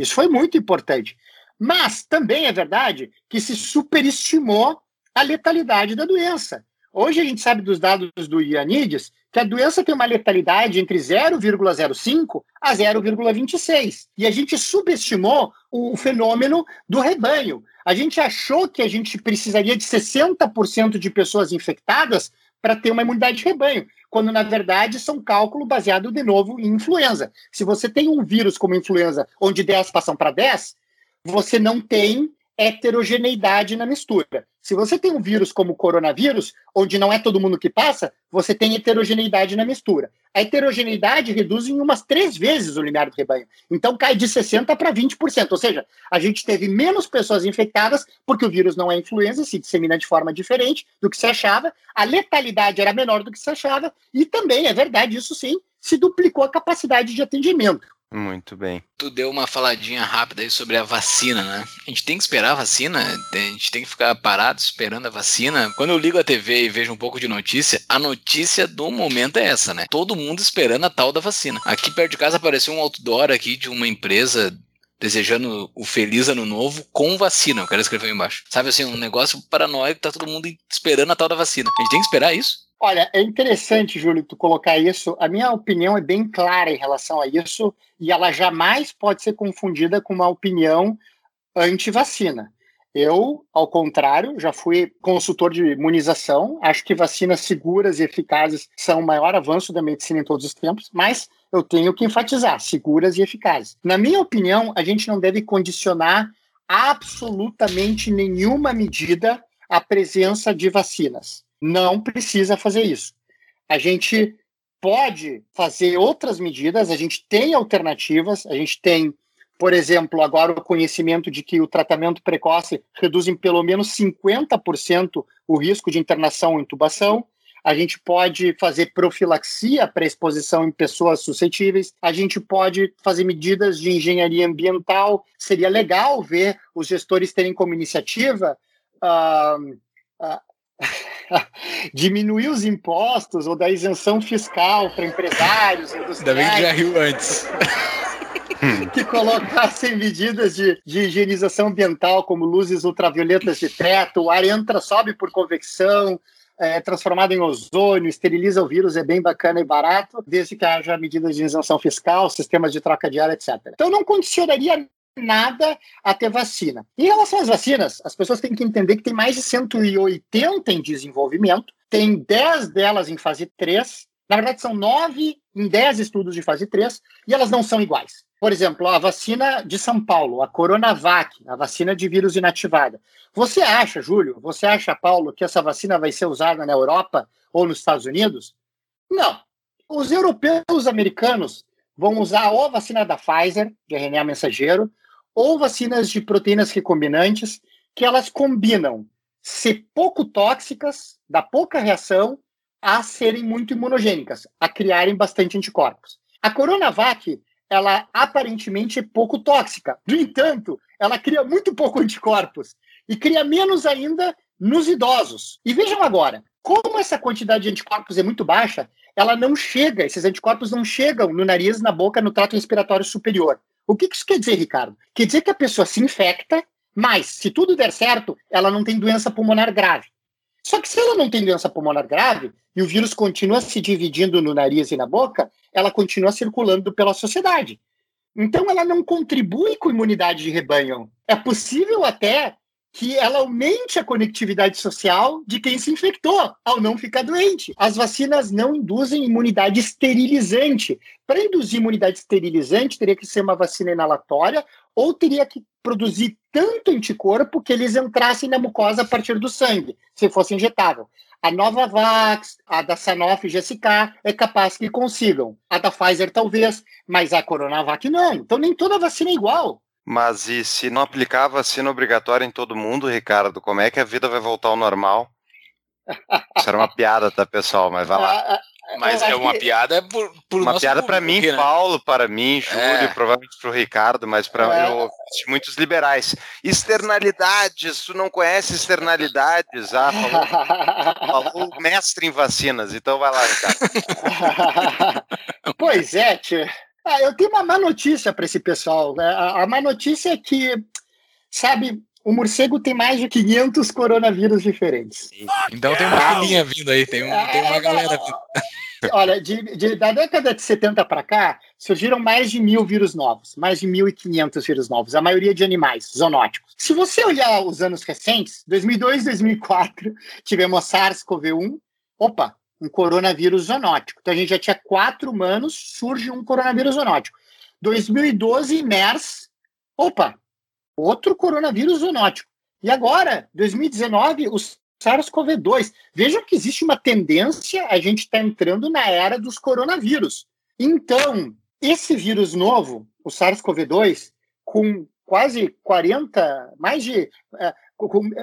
Isso foi muito importante. Mas também é verdade que se superestimou a letalidade da doença. Hoje a gente sabe dos dados do Ioannidis que a doença tem uma letalidade entre 0,05 a 0,26. E a gente subestimou o fenômeno do rebanho. A gente achou que a gente precisaria de 60% de pessoas infectadas para ter uma imunidade de rebanho, quando na verdade são cálculo baseado de novo em influenza. Se você tem um vírus como influenza, onde 10 passam para 10, você não tem heterogeneidade na mistura. Se você tem um vírus como o coronavírus, onde não é todo mundo que passa, você tem heterogeneidade na mistura. A heterogeneidade reduz em umas três vezes o limiar do rebanho. Então cai de 60% para 20%. Ou seja, a gente teve menos pessoas infectadas, porque o vírus não é influenza, se dissemina de forma diferente do que se achava. A letalidade era menor do que se achava. E também, é verdade, isso sim, se duplicou a capacidade de atendimento. Muito bem. Tu deu uma faladinha rápida aí sobre a vacina, né? A gente tem que esperar a vacina, a gente tem que ficar parado esperando a vacina. Quando eu ligo a TV e vejo um pouco de notícia, a notícia do momento é essa, né? Todo mundo esperando a tal da vacina. Aqui perto de casa apareceu um outdoor aqui de uma empresa desejando o feliz ano novo com vacina. Quero escrever embaixo. Sabe assim, um negócio paranoico, tá todo mundo esperando a tal da vacina. A gente tem que esperar isso? Olha, é interessante, Júlio, tu colocar isso. A minha opinião é bem clara em relação a isso e ela jamais pode ser confundida com uma opinião anti-vacina. Eu, ao contrário, já fui consultor de imunização. Acho que vacinas seguras e eficazes são o maior avanço da medicina em todos os tempos, mas eu tenho que enfatizar: seguras e eficazes. Na minha opinião, a gente não deve condicionar absolutamente nenhuma medida à presença de vacinas não precisa fazer isso. A gente pode fazer outras medidas, a gente tem alternativas, a gente tem, por exemplo, agora o conhecimento de que o tratamento precoce reduz em pelo menos 50% o risco de internação ou intubação. A gente pode fazer profilaxia para exposição em pessoas suscetíveis. A gente pode fazer medidas de engenharia ambiental. Seria legal ver os gestores terem como iniciativa uh, uh, diminuir os impostos ou da isenção fiscal para empresários, Ainda bem que já riu antes. que colocassem medidas de, de, higienização ambiental, como luzes ultravioletas de teto, o ar entra, sobe por convecção, é transformado em ozônio, esteriliza o vírus, é bem bacana e barato, desde que haja medidas de isenção fiscal, sistemas de troca de ar, etc. Então não condicionaria nada a ter vacina. Em relação às vacinas, as pessoas têm que entender que tem mais de 180 em desenvolvimento, tem 10 delas em fase 3, na verdade são 9 em 10 estudos de fase 3, e elas não são iguais. Por exemplo, a vacina de São Paulo, a Coronavac, a vacina de vírus inativada. Você acha, Júlio, você acha, Paulo, que essa vacina vai ser usada na Europa ou nos Estados Unidos? Não. Os europeus os americanos vão usar ou a vacina da Pfizer, de RNA mensageiro, ou vacinas de proteínas recombinantes, que elas combinam ser pouco tóxicas, dar pouca reação, a serem muito imunogênicas, a criarem bastante anticorpos. A Coronavac, ela aparentemente é pouco tóxica. No entanto, ela cria muito pouco anticorpos e cria menos ainda nos idosos. E vejam agora, como essa quantidade de anticorpos é muito baixa, ela não chega, esses anticorpos não chegam no nariz, na boca, no trato respiratório superior. O que isso quer dizer, Ricardo? Quer dizer que a pessoa se infecta, mas, se tudo der certo, ela não tem doença pulmonar grave. Só que se ela não tem doença pulmonar grave e o vírus continua se dividindo no nariz e na boca, ela continua circulando pela sociedade. Então ela não contribui com imunidade de rebanho. É possível até que ela aumente a conectividade social de quem se infectou ao não ficar doente. As vacinas não induzem imunidade esterilizante. Para induzir imunidade esterilizante, teria que ser uma vacina inalatória ou teria que produzir tanto anticorpo que eles entrassem na mucosa a partir do sangue, se fosse injetável. A Novavax, a da Sanofi GSK é capaz que consigam. A da Pfizer talvez, mas a Coronavac não. Então nem toda vacina é igual. Mas e se não aplicar a vacina obrigatória em todo mundo, Ricardo, como é que a vida vai voltar ao normal? Isso era uma piada, tá, pessoal? Mas vai lá. Mas é uma piada por, por Uma piada para mim, né? Paulo, para mim, Júlio, é. provavelmente para o Ricardo, mas para é. muitos liberais. Externalidades, tu não conhece externalidades? Ah, falou, falou mestre em vacinas, então vai lá, Ricardo. pois é, tia. Ah, eu tenho uma má notícia para esse pessoal. Né? A, a má notícia é que, sabe, o morcego tem mais de 500 coronavírus diferentes. Então tem uma filinha vindo aí, tem, um, tem uma galera vindo. Olha, de, de, da década de 70 para cá, surgiram mais de mil vírus novos, mais de 1.500 vírus novos, a maioria de animais, zoonóticos. Se você olhar os anos recentes, 2002, 2004, tivemos SARS-CoV-1, opa, um coronavírus zoonótico. Então a gente já tinha quatro humanos, surge um coronavírus zoonótico. 2012, MERS, opa, outro coronavírus zoonótico. E agora, 2019, o SARS-CoV-2. Vejam que existe uma tendência, a gente está entrando na era dos coronavírus. Então, esse vírus novo, o SARS-CoV-2, com quase 40, mais de. Com,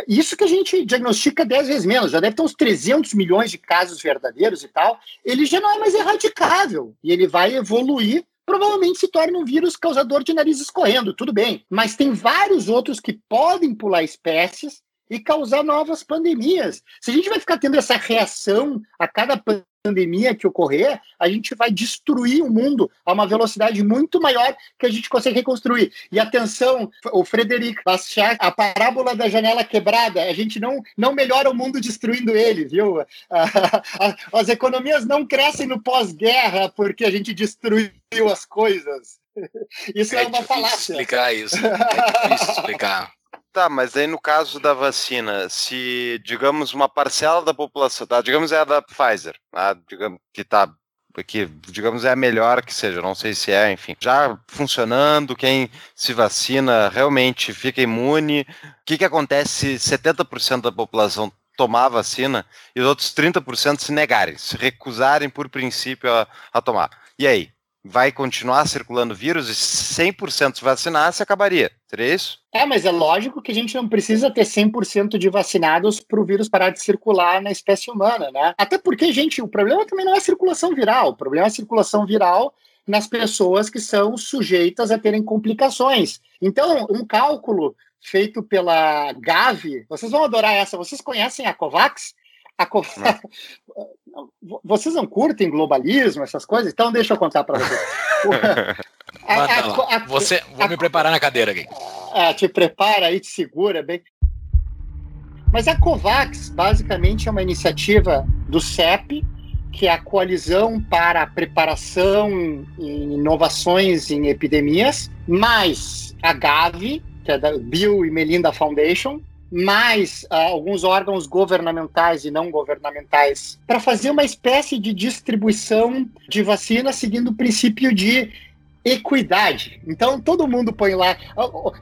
isso que a gente diagnostica 10 vezes menos, já deve ter uns 300 milhões de casos verdadeiros e tal, ele já não é mais erradicável e ele vai evoluir provavelmente se torne um vírus causador de nariz escorrendo, tudo bem. Mas tem vários outros que podem pular espécies e causar novas pandemias. Se a gente vai ficar tendo essa reação a cada pandemia que ocorrer, a gente vai destruir o mundo a uma velocidade muito maior que a gente consegue reconstruir. E atenção, o Frederico Bastiat, a parábola da janela quebrada, a gente não, não melhora o mundo destruindo ele, viu? As economias não crescem no pós-guerra porque a gente destruiu as coisas. Isso é, é uma falácia. explicar isso. É difícil explicar. Tá, mas aí no caso da vacina, se, digamos, uma parcela da população, tá, digamos é a da Pfizer, tá, digamos, que tá, que, digamos, é a melhor que seja, não sei se é, enfim, já funcionando, quem se vacina realmente fica imune, o que que acontece se 70% da população tomar a vacina e os outros 30% se negarem, se recusarem por princípio a, a tomar? E aí? Vai continuar circulando vírus e 100% se vacinasse, acabaria. Seria isso? É, mas é lógico que a gente não precisa ter 100% de vacinados para o vírus parar de circular na espécie humana, né? Até porque, gente, o problema também não é a circulação viral, o problema é a circulação viral nas pessoas que são sujeitas a terem complicações. Então, um cálculo feito pela Gavi, vocês vão adorar essa, vocês conhecem a COVAX? A COVAX, Vocês não curtem globalismo, essas coisas? Então deixa eu contar para vocês. a, a, a, Você, vou me preparar na cadeira aqui. É, te prepara aí, te segura bem. Mas a COVAX, basicamente, é uma iniciativa do CEP, que é a Coalizão para a Preparação e Inovações em Epidemias, mais a Gavi, que é da Bill e Melinda Foundation, mais uh, alguns órgãos governamentais e não governamentais, para fazer uma espécie de distribuição de vacina seguindo o princípio de equidade. Então todo mundo põe lá.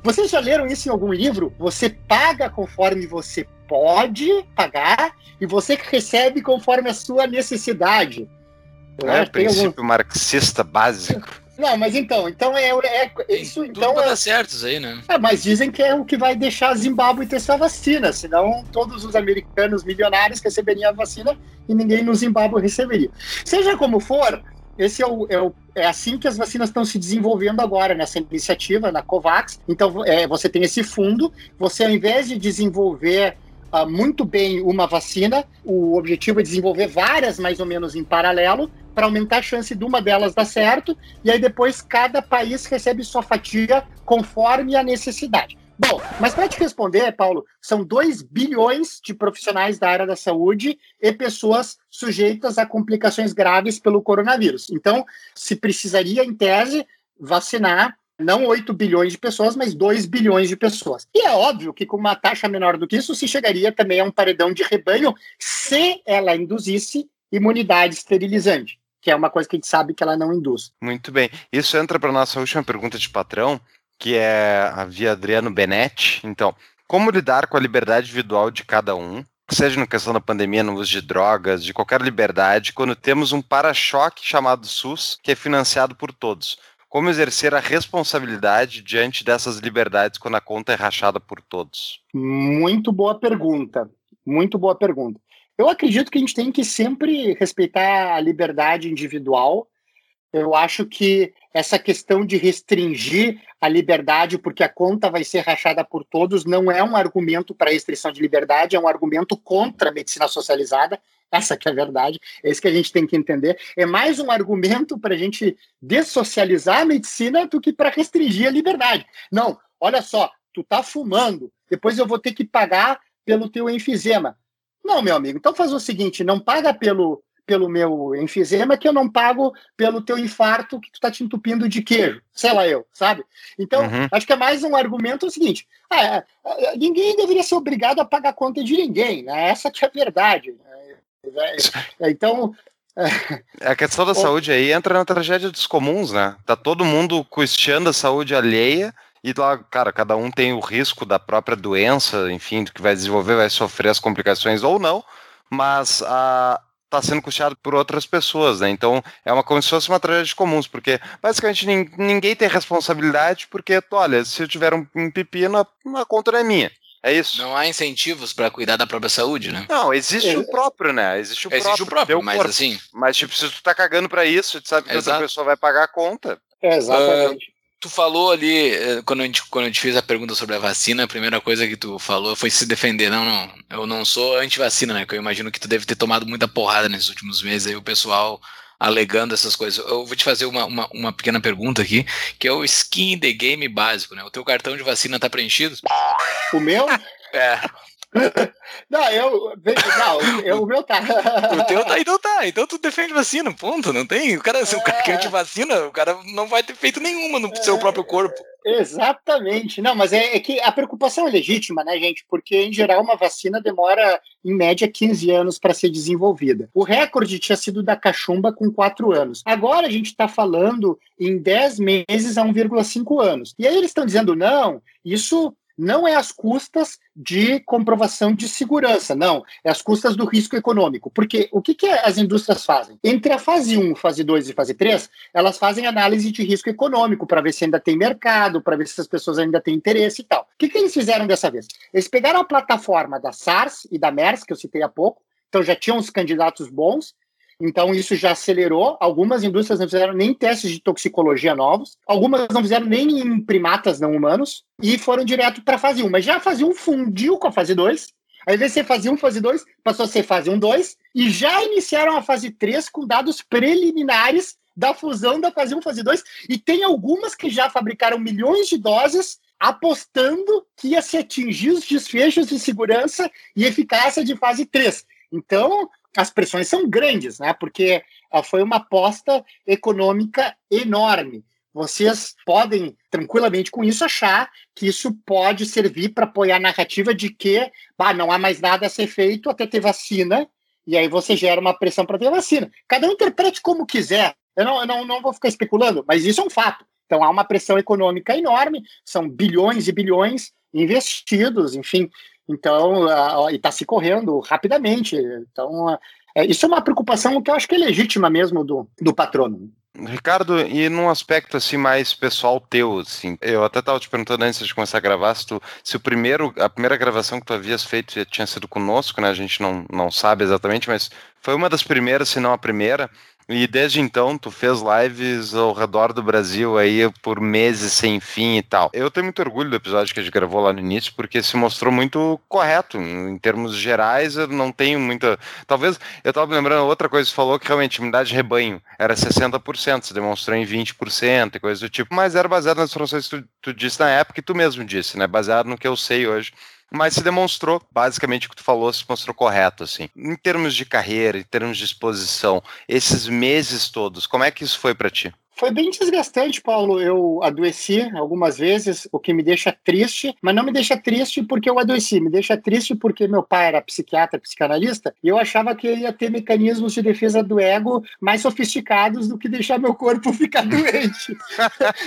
Vocês já leram isso em algum livro? Você paga conforme você pode pagar e você recebe conforme a sua necessidade. É, o princípio algum... marxista básico. Não, mas então, então é, é isso. Então Tudo é, dar certo isso aí, né? É, mas dizem que é o que vai deixar Zimbábue ter sua vacina, senão todos os americanos milionários receberiam a vacina e ninguém no Zimbábue receberia. Seja como for, esse é, o, é, o, é assim que as vacinas estão se desenvolvendo agora nessa iniciativa, na COVAX. Então, é, você tem esse fundo, você ao invés de desenvolver uh, muito bem uma vacina, o objetivo é desenvolver várias mais ou menos em paralelo, para aumentar a chance de uma delas dar certo, e aí depois cada país recebe sua fatia conforme a necessidade. Bom, mas para te responder, Paulo, são 2 bilhões de profissionais da área da saúde e pessoas sujeitas a complicações graves pelo coronavírus. Então, se precisaria, em tese, vacinar não 8 bilhões de pessoas, mas 2 bilhões de pessoas. E é óbvio que com uma taxa menor do que isso, se chegaria também a um paredão de rebanho se ela induzisse imunidade esterilizante que é uma coisa que a gente sabe que ela não induz. Muito bem. Isso entra para a nossa última pergunta de patrão, que é a via Adriano Benetti. Então, como lidar com a liberdade individual de cada um, seja na questão da pandemia, no uso de drogas, de qualquer liberdade, quando temos um para-choque chamado SUS, que é financiado por todos? Como exercer a responsabilidade diante dessas liberdades quando a conta é rachada por todos? Muito boa pergunta. Muito boa pergunta. Eu acredito que a gente tem que sempre respeitar a liberdade individual. Eu acho que essa questão de restringir a liberdade porque a conta vai ser rachada por todos não é um argumento para restrição de liberdade, é um argumento contra a medicina socializada. Essa que é a verdade, é isso que a gente tem que entender. É mais um argumento para a gente dessocializar a medicina do que para restringir a liberdade. Não, olha só, tu tá fumando, depois eu vou ter que pagar pelo teu enfisema. Não, meu amigo, então faz o seguinte, não paga pelo pelo meu enfisema que eu não pago pelo teu infarto que tu tá te entupindo de queijo, sei lá eu, sabe? Então, uhum. acho que é mais um argumento o seguinte, ah, é, é, ninguém deveria ser obrigado a pagar conta de ninguém, né? Essa que é a verdade. Né? É, então... A questão da saúde aí entra na tragédia dos comuns, né? Tá todo mundo custeando a saúde alheia e lá, cara, cada um tem o risco da própria doença, enfim, que vai desenvolver, vai sofrer as complicações ou não, mas a, está sendo custeado por outras pessoas, né? Então é uma como se fosse uma tragédia comuns, porque basicamente ninguém tem responsabilidade, porque, olha, se eu tiver um, um pepino, a conta não é minha. É isso. Não há incentivos para cuidar da própria saúde, né? Não, existe é. o próprio, né? Existe o existe próprio. O próprio mas corpo. assim. Mas, tipo, se tu tá cagando para isso, tu sabe que Exato. outra pessoa vai pagar a conta. É, exatamente. Uh, tu falou ali, eh, quando a, gente, quando a gente fez a pergunta sobre a vacina, a primeira coisa que tu falou foi se defender. Não, não, eu não sou anti-vacina, né? Que eu imagino que tu deve ter tomado muita porrada nesses últimos meses aí, o pessoal alegando essas coisas. Eu vou te fazer uma, uma, uma pequena pergunta aqui, que é o skin the game básico, né? O teu cartão de vacina tá preenchido? O meu? é. Não, eu. Não, eu, o meu tá. O teu tá, então tá. Então tu defende vacina, ponto. Não tem. O cara, se o cara quer te vacina, o cara não vai ter feito nenhuma no é, seu próprio corpo. Exatamente. Não, mas é, é, que a preocupação é legítima, né, gente? Porque, em geral, uma vacina demora, em média, 15 anos para ser desenvolvida. O recorde tinha sido da cachumba com 4 anos. Agora a gente está falando em 10 meses a 1,5 anos. E aí eles estão dizendo, não, isso não é às custas de comprovação de segurança, não, é às custas do risco econômico. Porque o que, que as indústrias fazem? Entre a fase 1, fase 2 e fase 3, elas fazem análise de risco econômico para ver se ainda tem mercado, para ver se as pessoas ainda têm interesse e tal. O que, que eles fizeram dessa vez? Eles pegaram a plataforma da SARS e da MERS, que eu citei há pouco, então já tinham os candidatos bons, então, isso já acelerou. Algumas indústrias não fizeram nem testes de toxicologia novos, algumas não fizeram nem em primatas não humanos, e foram direto para fase 1. Mas já a fase 1 fundiu com a fase 2. Aí, invés de ser fase 1, fase 2, passou a ser fase 1, 2, e já iniciaram a fase 3 com dados preliminares da fusão da fase 1, fase 2, e tem algumas que já fabricaram milhões de doses apostando que ia se atingir os desfechos de segurança e eficácia de fase 3. Então, as pressões são grandes, né? Porque uh, foi uma aposta econômica enorme. Vocês podem tranquilamente com isso achar que isso pode servir para apoiar a narrativa de que bah, não há mais nada a ser feito até ter vacina, e aí você gera uma pressão para ter vacina. Cada um interprete como quiser. Eu não, eu não, não vou ficar especulando, mas isso é um fato. Então há uma pressão econômica enorme, são bilhões e bilhões investidos, enfim, então, e está se correndo rapidamente. Então, uh, isso é uma preocupação que eu acho que é legítima mesmo do, do patrono. Ricardo, e num aspecto assim mais pessoal teu, assim, eu até estava te perguntando antes de começar a gravar se, tu, se o primeiro, a primeira gravação que tu havias feito tinha sido conosco, né? A gente não, não sabe exatamente, mas foi uma das primeiras, se não a primeira. E desde então, tu fez lives ao redor do Brasil aí por meses sem fim e tal. Eu tenho muito orgulho do episódio que a gente gravou lá no início, porque se mostrou muito correto. Em termos gerais, eu não tenho muita. Talvez, eu tava lembrando outra coisa que você falou, que realmente imunidade de rebanho era 60%, você demonstrou em 20% e coisa do tipo, mas era baseado nas informações que tu, tu disse na época e tu mesmo disse, né? Baseado no que eu sei hoje mas se demonstrou, basicamente o que tu falou se mostrou correto, assim. Em termos de carreira, em termos de exposição, esses meses todos, como é que isso foi para ti? Foi bem desgastante, Paulo. Eu adoeci algumas vezes, o que me deixa triste, mas não me deixa triste porque eu adoeci, me deixa triste porque meu pai era psiquiatra, psicanalista, e eu achava que ia ter mecanismos de defesa do ego mais sofisticados do que deixar meu corpo ficar doente.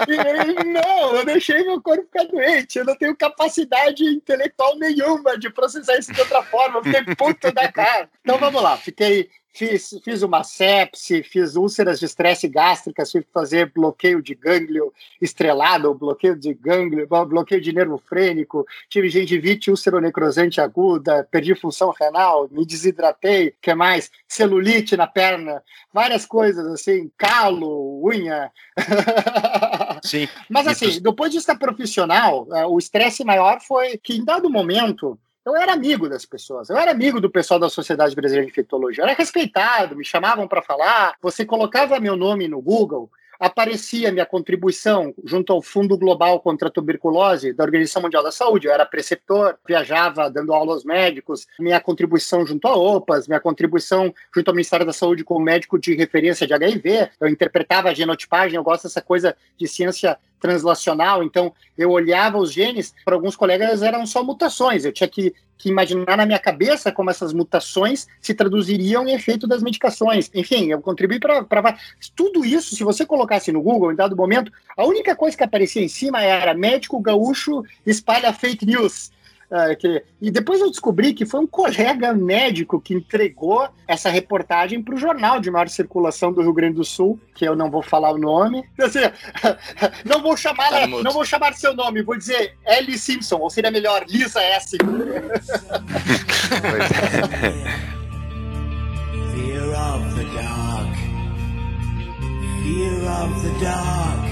e, não, eu deixei meu corpo ficar doente, eu não tenho capacidade intelectual nenhuma de processar isso de outra forma, eu fiquei puto da cara. Então vamos lá, fiquei fiz, fiz uma sepse, fiz úlceras de estresse gástricas, tive que fazer bloqueio de gânglio estrelado, bloqueio de gânglio, bloqueio de nervo frênico, tive gengivite ulceronecrosante aguda, perdi função renal, me desidratei, que mais? Celulite na perna, várias coisas assim, calo, unha. Sim. Mas assim, do ponto de vista profissional, eh, o estresse maior foi que em dado momento eu era amigo das pessoas, eu era amigo do pessoal da Sociedade Brasileira de Infectologia, eu era respeitado, me chamavam para falar. Você colocava meu nome no Google, aparecia minha contribuição junto ao Fundo Global contra a Tuberculose da Organização Mundial da Saúde. Eu era preceptor, viajava dando aula aos médicos, minha contribuição junto à OPAS, minha contribuição junto ao Ministério da Saúde como médico de referência de HIV. Eu interpretava a genotipagem, eu gosto dessa coisa de ciência translacional, então eu olhava os genes, para alguns colegas eram só mutações, eu tinha que, que imaginar na minha cabeça como essas mutações se traduziriam em efeito das medicações. Enfim, eu contribuí para. Tudo isso, se você colocasse no Google em dado momento, a única coisa que aparecia em cima era médico gaúcho espalha fake news. Uh, que, e depois eu descobri que foi um colega médico que entregou essa reportagem para o jornal de maior circulação do Rio Grande do Sul, que eu não vou falar o nome. Assim, não vou chamar, tá não vou chamar seu nome, vou dizer Ellie Simpson, ou seria melhor Lisa S. Fear of the dark. Fear of the dark.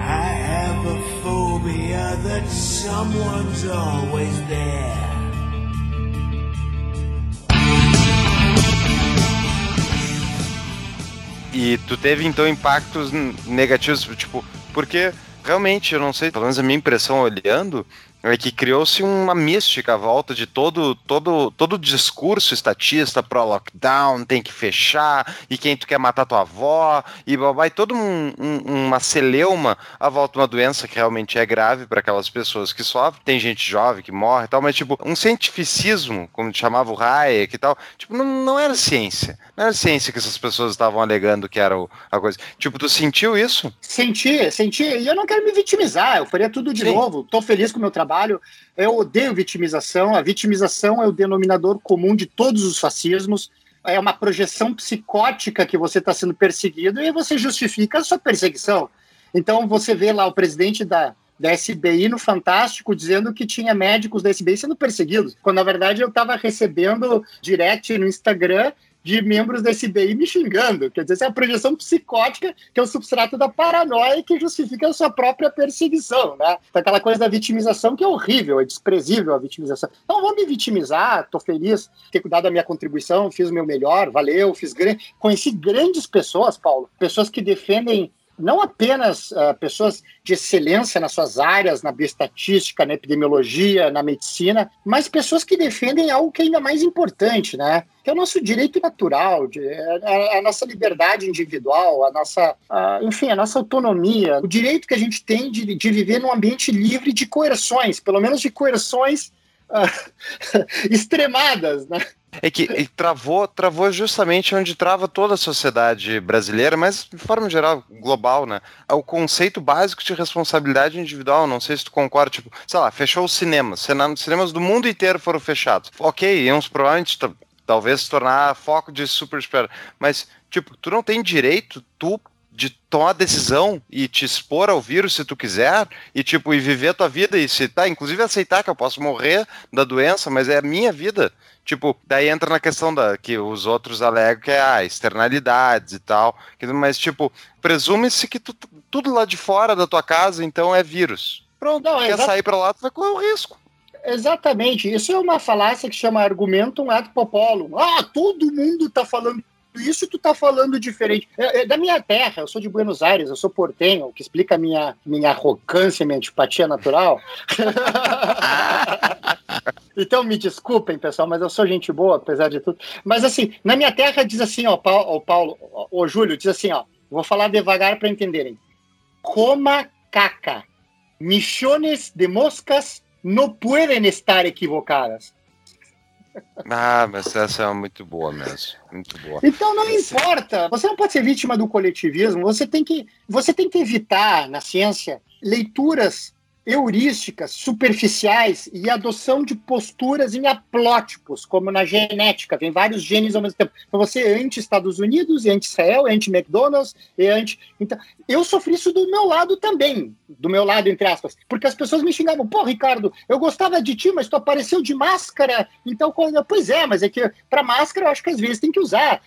I have a phobia that someone's always there. E tu teve então impactos negativos, tipo, porque realmente, eu não sei, pelo menos a minha impressão olhando, é que criou-se uma mística à volta de todo todo todo discurso estatista pro lockdown, tem que fechar, e quem tu quer matar tua avó, e vai todo um, um, uma celeuma à volta de uma doença que realmente é grave para aquelas pessoas que sofrem. Tem gente jovem que morre e tal, mas tipo, um cientificismo, como chamava o Hayek e tal, tipo, não, não era ciência. Não era ciência que essas pessoas estavam alegando que era a coisa. Tipo, tu sentiu isso? Senti, senti, e eu não quero me vitimizar, eu faria tudo de Sim. novo. Tô feliz com o meu trabalho trabalho. Eu odeio vitimização. A vitimização é o denominador comum de todos os fascismos. É uma projeção psicótica que você está sendo perseguido e você justifica a sua perseguição. Então você vê lá o presidente da, da SBI no Fantástico dizendo que tinha médicos da SBI sendo perseguidos, quando na verdade eu estava recebendo direct no Instagram de membros da SBI me xingando. Quer dizer, essa é a projeção psicótica, que é o substrato da paranoia que justifica a sua própria perseguição, né? Então, aquela coisa da vitimização que é horrível, é desprezível a vitimização. Então, vou me vitimizar, tô feliz ter cuidado da minha contribuição, fiz o meu melhor, valeu, fiz grande... Conheci grandes pessoas, Paulo, pessoas que defendem não apenas uh, pessoas de excelência nas suas áreas, na bioestatística, na epidemiologia, na medicina, mas pessoas que defendem algo que é ainda mais importante, né? Que é o nosso direito natural, de, a, a, nossa liberdade individual, a nossa, a, enfim, a nossa autonomia, o direito que a gente tem de, de viver num ambiente livre de coerções, pelo menos de coerções uh, extremadas, né? É que travou, travou justamente onde trava toda a sociedade brasileira, mas de forma geral, global, né? É o conceito básico de responsabilidade individual. Não sei se tu concorda, tipo, sei lá, fechou os cinemas. Cinemas do mundo inteiro foram fechados. Ok, iam provavelmente talvez se tornar foco de super espera. Mas, tipo, tu não tem direito, tu de tomar decisão e te expor ao vírus se tu quiser e tipo e viver a tua vida e se tá, inclusive aceitar que eu posso morrer da doença, mas é a minha vida. Tipo, daí entra na questão da que os outros alegam que é ah, externalidades e tal, mas tipo, presume-se que tu, tudo lá de fora da tua casa então é vírus. Pronto, Não, quer sair para lá, tu vai correr o risco. Exatamente. Isso é uma falácia que chama argumentum ad populum. Ah, todo mundo tá falando isso tu tá falando diferente. É, é, da minha terra, eu sou de Buenos Aires, eu sou portenho, o que explica a minha, minha arrogância, minha antipatia natural. então me desculpem, pessoal, mas eu sou gente boa, apesar de tudo. Mas assim, na minha terra diz assim, ó, Paulo, Paulo o Júlio, diz assim, ó, vou falar devagar para entenderem. Coma caca. Millones de moscas não podem estar equivocadas. Ah, mas essa é muito boa mesmo. Muito boa. Então não importa. Você não pode ser vítima do coletivismo. Você tem que, você tem que evitar na ciência leituras heurísticas superficiais e adoção de posturas em haplótipos, como na genética, vem vários genes ao mesmo tempo. Então você é anti-Estados Unidos, é anti-Israel, é anti-McDonald's, é anti... Então, eu sofri isso do meu lado também, do meu lado, entre aspas, porque as pessoas me xingavam, pô, Ricardo, eu gostava de ti, mas tu apareceu de máscara, então, pois é, mas é que para máscara eu acho que às vezes tem que usar.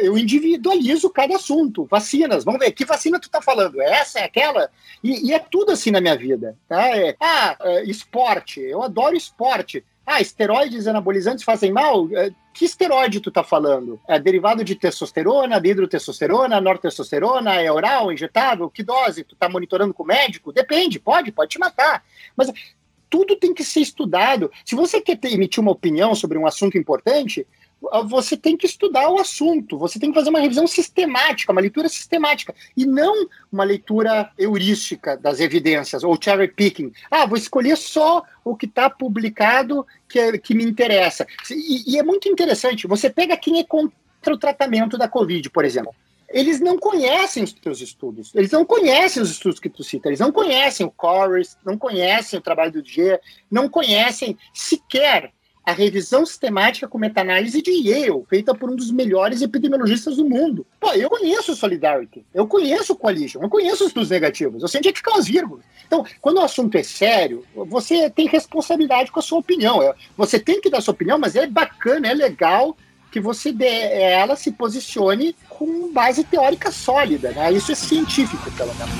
Eu individualizo cada assunto. Vacinas, vamos ver, que vacina tu tá falando? É essa, é aquela? E, e é tudo assim na minha vida, tá? É, ah, é, esporte, eu adoro esporte. Ah, esteroides anabolizantes fazem mal? É, que esteroide tu tá falando? É derivado de testosterona, de hidrotestosterona, nortestosterona, é oral, injetável? Que dose? Tu tá monitorando com o médico? Depende, pode, pode te matar. Mas tudo tem que ser estudado. Se você quer ter, emitir uma opinião sobre um assunto importante, você tem que estudar o assunto, você tem que fazer uma revisão sistemática, uma leitura sistemática, e não uma leitura heurística das evidências, ou cherry picking. Ah, vou escolher só o que está publicado que, é, que me interessa. E, e é muito interessante, você pega quem é contra o tratamento da Covid, por exemplo eles não conhecem os teus estudos, eles não conhecem os estudos que tu cita, eles não conhecem o Corus, não conhecem o trabalho do G, não conhecem sequer a revisão sistemática com meta-análise de Yale, feita por um dos melhores epidemiologistas do mundo. Pô, eu conheço o Solidarity, eu conheço o Coalition, eu conheço os estudos negativos, eu sei onde é que ficam as vírgulas. Então, quando o assunto é sério, você tem responsabilidade com a sua opinião. É, você tem que dar sua opinião, mas é bacana, é legal que você dê, ela se posicione com base teórica sólida, né? Isso é científico, pelo menos.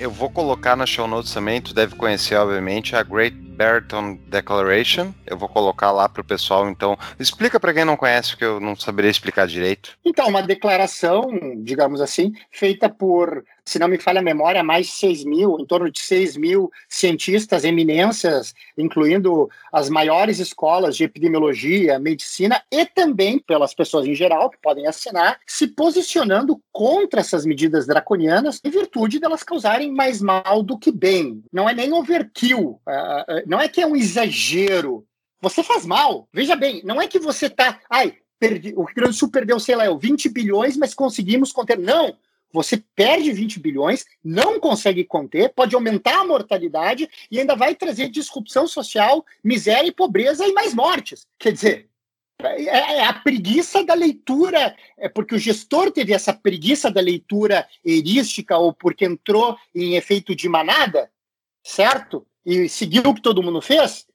Eu vou colocar na show notes também, tu deve conhecer, obviamente, a Great Barrington Declaration. Eu vou colocar lá para o pessoal, então. Explica para quem não conhece, que eu não saberia explicar direito. Então, uma declaração, digamos assim, feita por se não me falha a memória, mais de 6 mil, em torno de 6 mil cientistas, eminências, incluindo as maiores escolas de epidemiologia, medicina e também pelas pessoas em geral que podem assinar, se posicionando contra essas medidas draconianas em virtude delas causarem mais mal do que bem. Não é nem overkill, é, é, não é que é um exagero. Você faz mal. Veja bem, não é que você está. Ai, perdi, o Rio Grande do Sul perdeu, sei lá, 20 bilhões, mas conseguimos conter. Não! Você perde 20 bilhões, não consegue conter, pode aumentar a mortalidade e ainda vai trazer disrupção social, miséria e pobreza e mais mortes. Quer dizer, é, é a preguiça da leitura, é porque o gestor teve essa preguiça da leitura erística ou porque entrou em efeito de manada, certo? E seguiu o que todo mundo fez.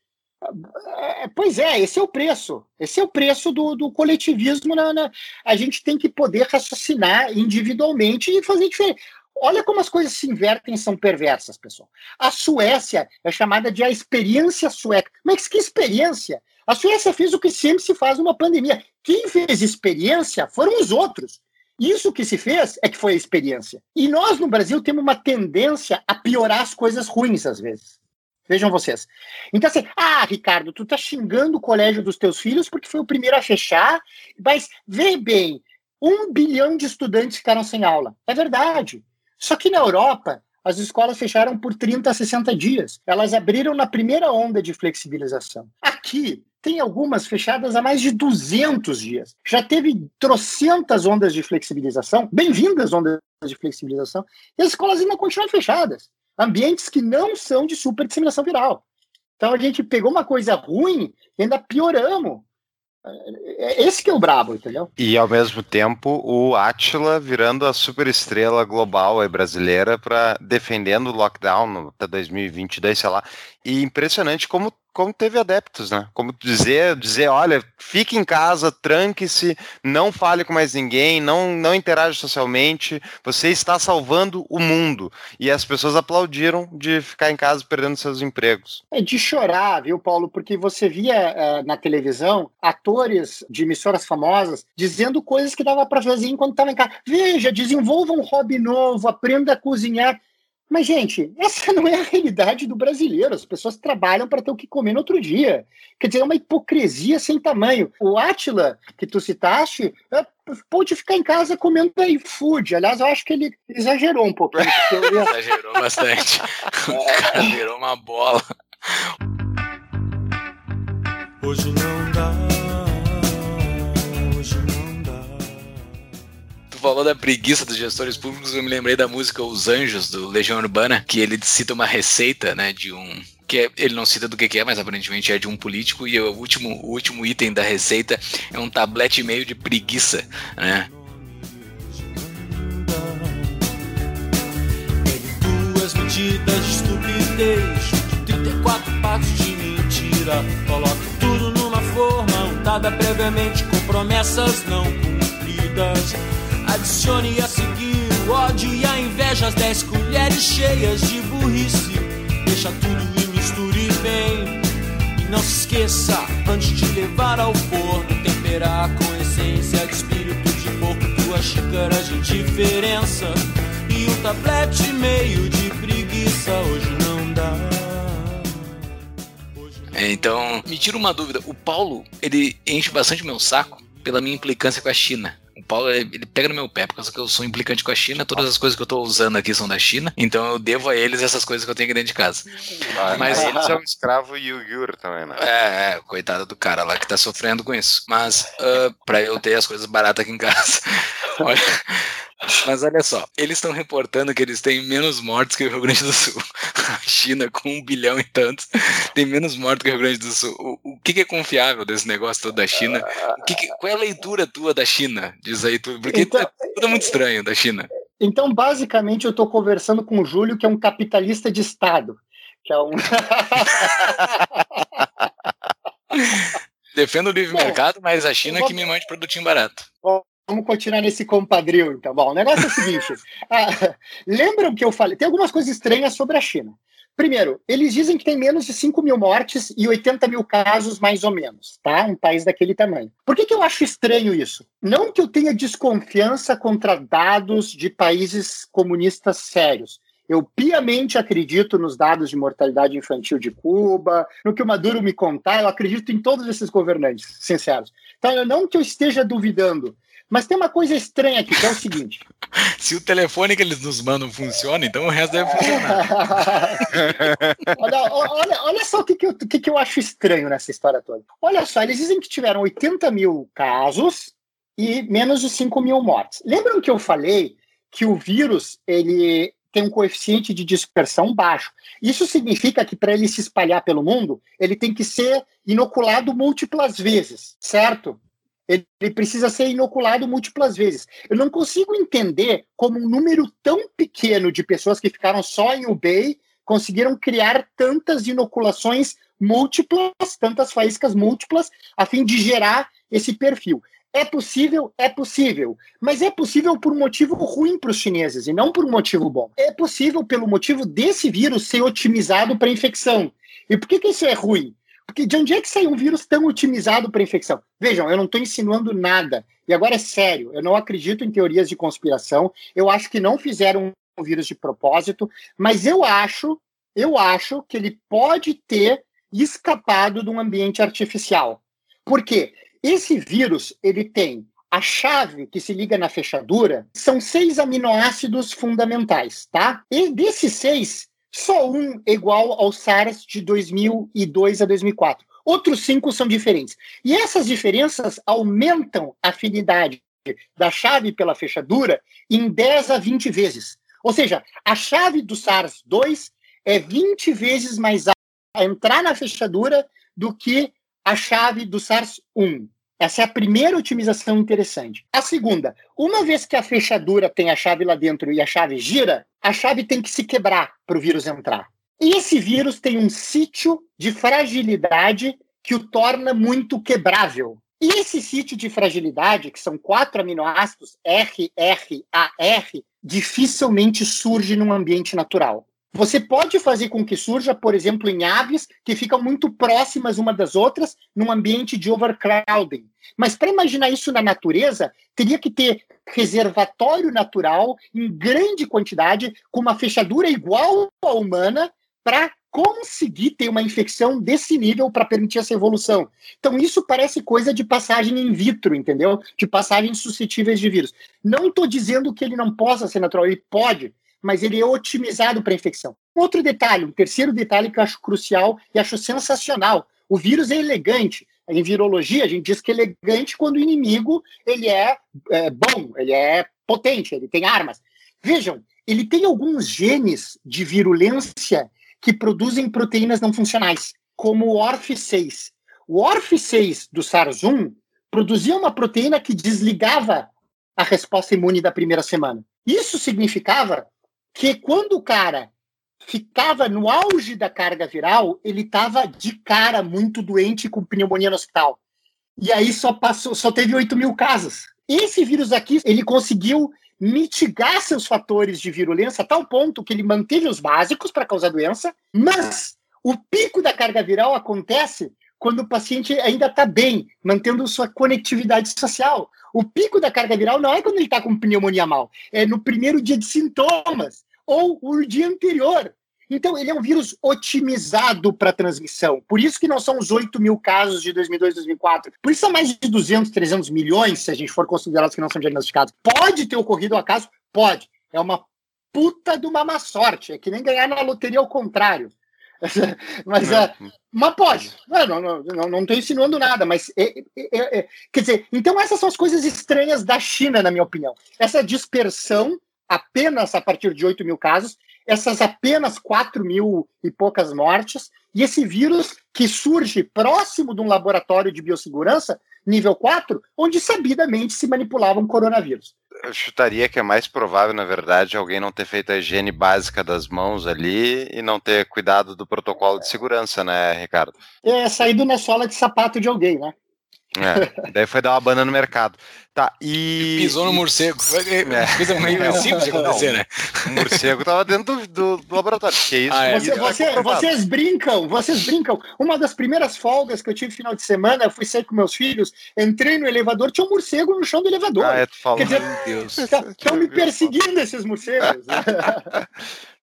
É, pois é, esse é o preço. Esse é o preço do, do coletivismo. Na, na, a gente tem que poder raciocinar individualmente e fazer diferente. Olha como as coisas se invertem e são perversas, pessoal. A Suécia é chamada de a experiência sueca. Mas que experiência? A Suécia fez o que sempre se faz numa pandemia. Quem fez experiência foram os outros. Isso que se fez é que foi a experiência. E nós, no Brasil, temos uma tendência a piorar as coisas ruins, às vezes. Vejam vocês. Então, assim, ah, Ricardo, tu tá xingando o colégio dos teus filhos porque foi o primeiro a fechar, mas vê bem, um bilhão de estudantes ficaram sem aula. É verdade. Só que na Europa, as escolas fecharam por 30 a 60 dias. Elas abriram na primeira onda de flexibilização. Aqui, tem algumas fechadas há mais de 200 dias. Já teve trocentas ondas de flexibilização, bem-vindas ondas de flexibilização, e as escolas ainda continuam fechadas ambientes que não são de super disseminação viral. Então a gente pegou uma coisa ruim e ainda pioramos. É, é esse que é o brabo, entendeu? E ao mesmo tempo o Atila virando a super estrela global e brasileira para defendendo o lockdown até 2022, sei lá. E impressionante como como teve adeptos, né? Como dizer, dizer, olha, fique em casa, tranque-se, não fale com mais ninguém, não não interaja socialmente, você está salvando o mundo. E as pessoas aplaudiram de ficar em casa perdendo seus empregos. É de chorar, viu, Paulo? Porque você via uh, na televisão atores de emissoras famosas dizendo coisas que dava para fazer enquanto estava em casa. Veja, desenvolva um hobby novo, aprenda a cozinhar. Mas, gente, essa não é a realidade do brasileiro. As pessoas trabalham para ter o que comer no outro dia. Quer dizer, é uma hipocrisia sem tamanho. O Átila, que tu citaste, é, pôde ficar em casa comendo iFood. Aliás, eu acho que ele exagerou um pouquinho. Ia... exagerou bastante. O cara virou uma bola. Falou da preguiça dos gestores públicos, eu me lembrei da música Os Anjos, do Legião Urbana, que ele cita uma receita, né, de um que é, ele não cita do que, que, é, mas aparentemente é de um político, e o último, o último item da receita é um tablete meio de preguiça, né? Estupidez, de 34 passos de mentira, coloca tudo numa forma untada previamente com promessas não cumpridas. Adicione a seguir o ódio e a inveja, as dez colheres cheias de burrice. Deixa tudo e misture bem. E não se esqueça, antes de levar ao forno, temperar com essência de espírito de porco, duas xícaras de diferença. E um tablete meio de preguiça, hoje não dá. Então, me tira uma dúvida. O Paulo, ele enche bastante meu saco pela minha implicância com a China. O Paulo, ele pega no meu pé, porque eu sou implicante com a China, todas as coisas que eu tô usando aqui são da China, então eu devo a eles essas coisas que eu tenho aqui dentro de casa. Ah, mas eles são escravo Yugur também, né? É, é, coitado do cara lá que tá sofrendo com isso. Mas, uh, pra eu ter as coisas baratas aqui em casa. Olha, mas olha só, eles estão reportando que eles têm menos mortes que o Rio Grande do Sul. A China, com um bilhão e tantos, tem menos mortes que o Rio Grande do Sul. O, o que, que, é confiável desse negócio todo da China? Que que, qual é a leitura tua da China? Diz aí tu, porque então, é tudo muito estranho da China. Então, basicamente, eu estou conversando com o Júlio, que é um capitalista de Estado. Que é um. Defendo o livre Bom, mercado, mas a China vou... que me mande produtinho barato. Vamos continuar nesse compadril, então. Bom, o negócio é o seguinte: ah, lembram que eu falei? Tem algumas coisas estranhas sobre a China. Primeiro, eles dizem que tem menos de 5 mil mortes e 80 mil casos, mais ou menos, tá? Um país daquele tamanho. Por que, que eu acho estranho isso? Não que eu tenha desconfiança contra dados de países comunistas sérios. Eu piamente acredito nos dados de mortalidade infantil de Cuba, no que o Maduro me contar, eu acredito em todos esses governantes, sinceros. Então, não que eu esteja duvidando, mas tem uma coisa estranha aqui, que é o seguinte. Se o telefone que eles nos mandam funciona, então o resto deve funcionar. olha, olha, olha, só o que, que, eu, que, que eu acho estranho nessa história toda. Olha só, eles dizem que tiveram 80 mil casos e menos de 5 mil mortes. Lembram que eu falei que o vírus ele tem um coeficiente de dispersão baixo. Isso significa que para ele se espalhar pelo mundo, ele tem que ser inoculado múltiplas vezes, certo? Ele precisa ser inoculado múltiplas vezes. Eu não consigo entender como um número tão pequeno de pessoas que ficaram só em Ubei conseguiram criar tantas inoculações múltiplas, tantas faíscas múltiplas, a fim de gerar esse perfil. É possível? É possível. Mas é possível por um motivo ruim para os chineses e não por um motivo bom. É possível pelo motivo desse vírus ser otimizado para infecção. E por que, que isso é ruim? Porque de onde é que sai um vírus tão otimizado para infecção? Vejam, eu não estou insinuando nada. E agora é sério, eu não acredito em teorias de conspiração. Eu acho que não fizeram um vírus de propósito, mas eu acho, eu acho que ele pode ter escapado de um ambiente artificial. Por quê? Esse vírus, ele tem a chave que se liga na fechadura, são seis aminoácidos fundamentais, tá? E desses seis, só um é igual ao SARS de 2002 a 2004. Outros cinco são diferentes. E essas diferenças aumentam a afinidade da chave pela fechadura em 10 a 20 vezes. Ou seja, a chave do SARS-2 é 20 vezes mais a entrar na fechadura do que a chave do SARS-1. Essa é a primeira otimização interessante. A segunda, uma vez que a fechadura tem a chave lá dentro e a chave gira, a chave tem que se quebrar para o vírus entrar. E esse vírus tem um sítio de fragilidade que o torna muito quebrável. E esse sítio de fragilidade, que são quatro aminoácidos, R, R, A, R, dificilmente surge num ambiente natural. Você pode fazer com que surja, por exemplo, em aves que ficam muito próximas uma das outras num ambiente de overcrowding. Mas para imaginar isso na natureza, teria que ter reservatório natural em grande quantidade, com uma fechadura igual à humana, para conseguir ter uma infecção desse nível para permitir essa evolução. Então, isso parece coisa de passagem in vitro, entendeu? De passagens suscetíveis de vírus. Não estou dizendo que ele não possa ser natural, ele pode, mas ele é otimizado para infecção. Outro detalhe, um terceiro detalhe que eu acho crucial e acho sensacional. O vírus é elegante. Em virologia, a gente diz que é elegante quando o inimigo ele é, é bom, ele é potente, ele tem armas. Vejam, ele tem alguns genes de virulência que produzem proteínas não funcionais, como o ORF6. O ORF6 do SARS-1 produzia uma proteína que desligava a resposta imune da primeira semana. Isso significava que quando o cara ficava no auge da carga viral, ele estava de cara muito doente com pneumonia no hospital. E aí só passou, só teve 8 mil casos. Esse vírus aqui, ele conseguiu mitigar seus fatores de virulência a tal ponto que ele manteve os básicos para causar doença, mas o pico da carga viral acontece quando o paciente ainda está bem, mantendo sua conectividade social. O pico da carga viral não é quando ele está com pneumonia mal, é no primeiro dia de sintomas ou o dia anterior. Então, ele é um vírus otimizado para transmissão. Por isso que não são os 8 mil casos de 2002 2004. Por isso são mais de 200, 300 milhões, se a gente for considerar os que não são diagnosticados. Pode ter ocorrido um acaso? Pode. É uma puta de uma má sorte. É que nem ganhar na loteria ao contrário. mas, é, mas pode. Não, não, não, não estou insinuando nada, mas é, é, é, quer dizer, então essas são as coisas estranhas da China, na minha opinião. Essa dispersão apenas a partir de 8 mil casos, essas apenas 4 mil e poucas mortes, e esse vírus que surge próximo de um laboratório de biossegurança, nível 4, onde sabidamente se manipulava um coronavírus. Eu chutaria que é mais provável, na verdade, alguém não ter feito a higiene básica das mãos ali e não ter cuidado do protocolo de segurança, né, Ricardo? É, saído na sola de sapato de alguém, né? É, daí foi dar uma banda no mercado. Tá, e. Pisou no morcego. É. Coisa meio é. simples de acontecer, não, né? O morcego tava dentro do, do, do laboratório. Que isso? Ah, é. Você, você, vocês brincam, vocês brincam. Uma das primeiras folgas que eu tive final de semana, eu fui sair com meus filhos, entrei no elevador, tinha um morcego no chão do elevador. Ah, é, tu falou. Quer dizer, Meu Deus. Estão me perseguindo esses morcegos.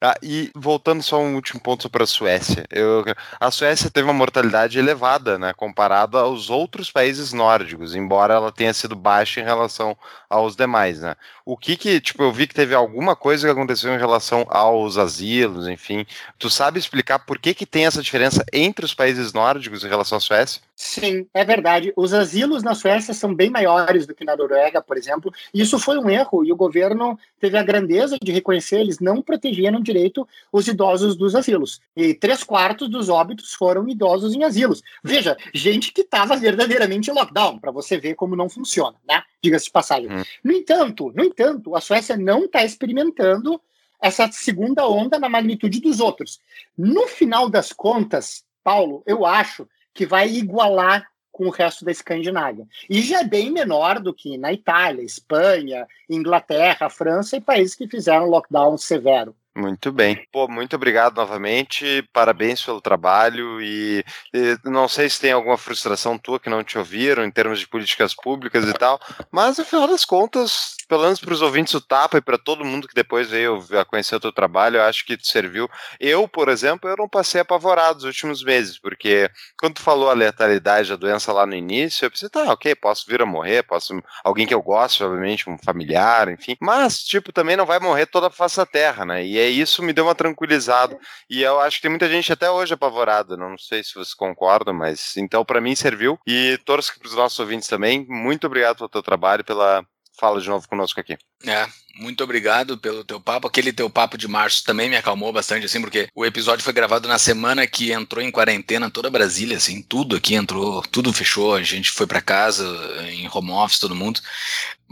Ah, e voltando só um último ponto sobre a Suécia. Eu, a Suécia teve uma mortalidade elevada, né, comparada aos outros países nórdicos, embora ela tenha sido baixa em relação aos demais, né? O que que, tipo, eu vi que teve alguma coisa que aconteceu em relação aos asilos, enfim. Tu sabe explicar por que que tem essa diferença entre os países nórdicos em relação à Suécia? Sim, é verdade. Os asilos na Suécia são bem maiores do que na Noruega, por exemplo. Isso foi um erro e o governo teve a grandeza de reconhecer eles não protegiam direito os idosos dos asilos. E três quartos dos óbitos foram idosos em asilos. Veja, gente que estava verdadeiramente em lockdown, para você ver como não funciona, né? Diga-se de passagem. Hum. No entanto, no entanto, a Suécia não está experimentando essa segunda onda na magnitude dos outros. No final das contas, Paulo, eu acho que vai igualar com o resto da Escandinávia. E já é bem menor do que na Itália, Espanha, Inglaterra, França e países que fizeram lockdown severo. Muito bem. Pô, muito obrigado novamente. Parabéns pelo trabalho e, e, não sei se tem alguma frustração tua que não te ouviram em termos de políticas públicas e tal, mas no final das contas, pelo menos para os ouvintes do Tapa e para todo mundo que depois veio a conhecer o teu trabalho, eu acho que te serviu. Eu, por exemplo, eu não passei apavorado nos últimos meses, porque quando tu falou a letalidade da doença lá no início, eu pensei, tá, ok, posso vir a morrer, posso alguém que eu gosto, obviamente, um familiar, enfim, mas tipo também não vai morrer toda a face da terra, né? E é isso me deu uma tranquilizada. E eu acho que tem muita gente até hoje apavorada. Não sei se vocês concordam, mas então para mim serviu. E torço para os nossos ouvintes também. Muito obrigado pelo teu trabalho, pela fala de novo conosco aqui. É, muito obrigado pelo teu papo. Aquele teu papo de março também me acalmou bastante, assim, porque o episódio foi gravado na semana que entrou em quarentena toda Brasília, assim, tudo aqui entrou, tudo fechou, a gente foi para casa em home office, todo mundo.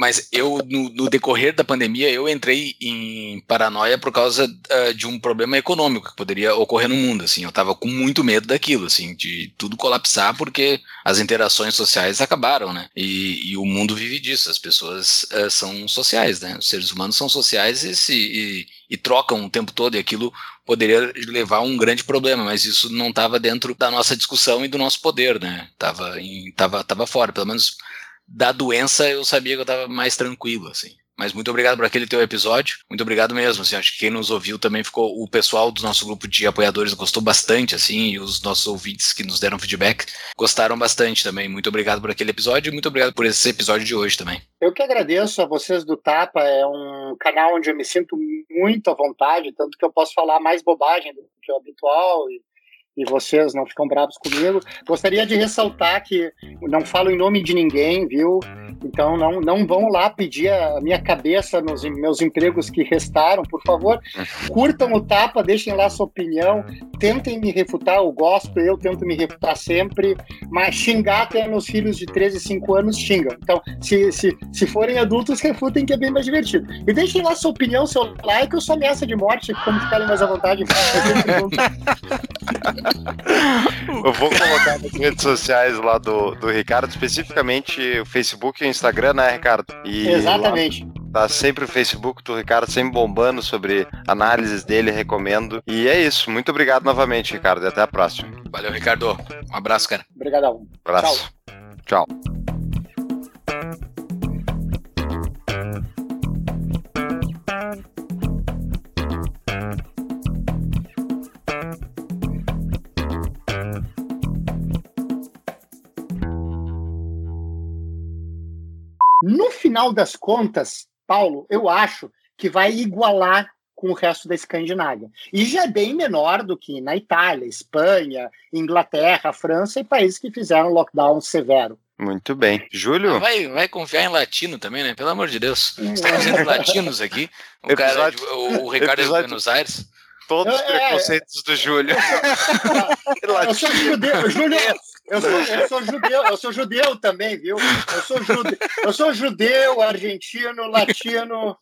Mas eu, no, no, decorrer da pandemia, eu entrei em paranoia por causa uh, de um problema econômico que poderia ocorrer no mundo, assim. Eu tava com muito medo daquilo, assim, de tudo colapsar porque as interações sociais acabaram, né? E, e o mundo vive disso, as pessoas uh, são sociais, né? Os seres humanos são sociais e, se, e, e trocam o tempo todo e aquilo poderia levar a um grande problema, mas isso não estava dentro da nossa discussão e do nosso poder, né? Tava, em, tava, tava fora, pelo menos da doença eu sabia que eu estava mais tranquilo, assim. Mas muito obrigado por aquele teu episódio. Muito obrigado mesmo. Assim, acho que quem nos ouviu também ficou. O pessoal do nosso grupo de apoiadores gostou bastante, assim, e os nossos ouvintes que nos deram feedback gostaram bastante também. Muito obrigado por aquele episódio e muito obrigado por esse episódio de hoje também. Eu que agradeço a vocês do Tapa. É um canal onde eu me sinto muito à vontade, tanto que eu posso falar mais bobagem do que o habitual. E e vocês não ficam bravos comigo. Gostaria de ressaltar que não falo em nome de ninguém, viu? Então não, não vão lá pedir a minha cabeça nos meus empregos que restaram, por favor. Curtam o tapa, deixem lá sua opinião, tentem me refutar, eu gosto, eu tento me refutar sempre, mas xingar até meus filhos de 13 e 5 anos xingam. Então, se, se, se forem adultos, refutem que é bem mais divertido. E deixem lá sua opinião, seu like, eu sou ameaça de morte, como ficarem mais à vontade. vou colocar nas redes sociais lá do, do Ricardo, especificamente o Facebook e o Instagram, né, Ricardo? E Exatamente. Lá, tá sempre o Facebook do Ricardo, sempre bombando sobre análises dele, recomendo. E é isso. Muito obrigado novamente, Ricardo. E até a próxima. Valeu, Ricardo. Um abraço, cara. Obrigadão. Abraço. Tchau. Tchau. No final das contas, Paulo, eu acho que vai igualar com o resto da Escandinávia. E já é bem menor do que na Itália, Espanha, Inglaterra, França e países que fizeram lockdown severo. Muito bem. Júlio? Vai, vai confiar em latino também, né? Pelo amor de Deus. Estamos sendo latinos aqui. O, episódio, cara, o, o Ricardo episódio... é de Buenos Aires. Todos os é, preconceitos do Júlio. eu sou judeu, Júlio, eu sou, eu sou judeu, eu sou judeu também, viu? Eu sou judeu, eu sou judeu, argentino, latino.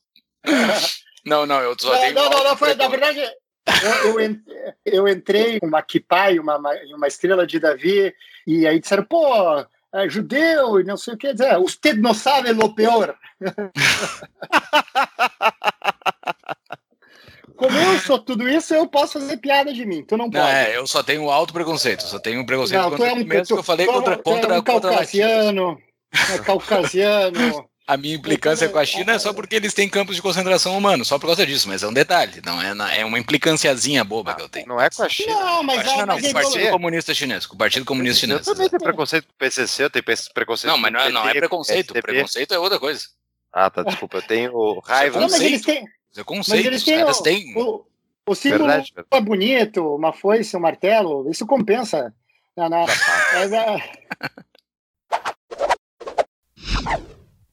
Não, não, eu só. Não, não, não, foi, na verdade, eu, eu, eu entrei com uma kippah e uma, uma estrela de Davi, e aí disseram, pô, é judeu e não sei o que dizer. Usted não sabe o pior. como eu sou tudo isso, eu posso fazer piada de mim. Tu não pode. Não, é, eu só tenho alto preconceito. Só tenho um preconceito não, contra é um, mesmo tu, que eu falei tu, contra, contra, é um contra caucasiano, é caucasiano. A minha implicância com a China é só porque eles têm campos de concentração humano, só por causa disso, mas é um detalhe, não é, é uma implicânciazinha boba que eu tenho. Não é com a China. Não, mas a China, não, com o Partido Comunista Chinês, com o Partido Comunista Chinês. Eu também tenho preconceito com o PCC, eu tenho preconceito Não, mas não, é, não é preconceito, preconceito é outra coisa. Ah, tá, desculpa, eu tenho raiva. Não, mas eles têm... É conceito, mas eles têm, os têm... O, o símbolo verdade, verdade. é bonito, uma foice, um martelo, isso compensa. Não, não. Mas, é,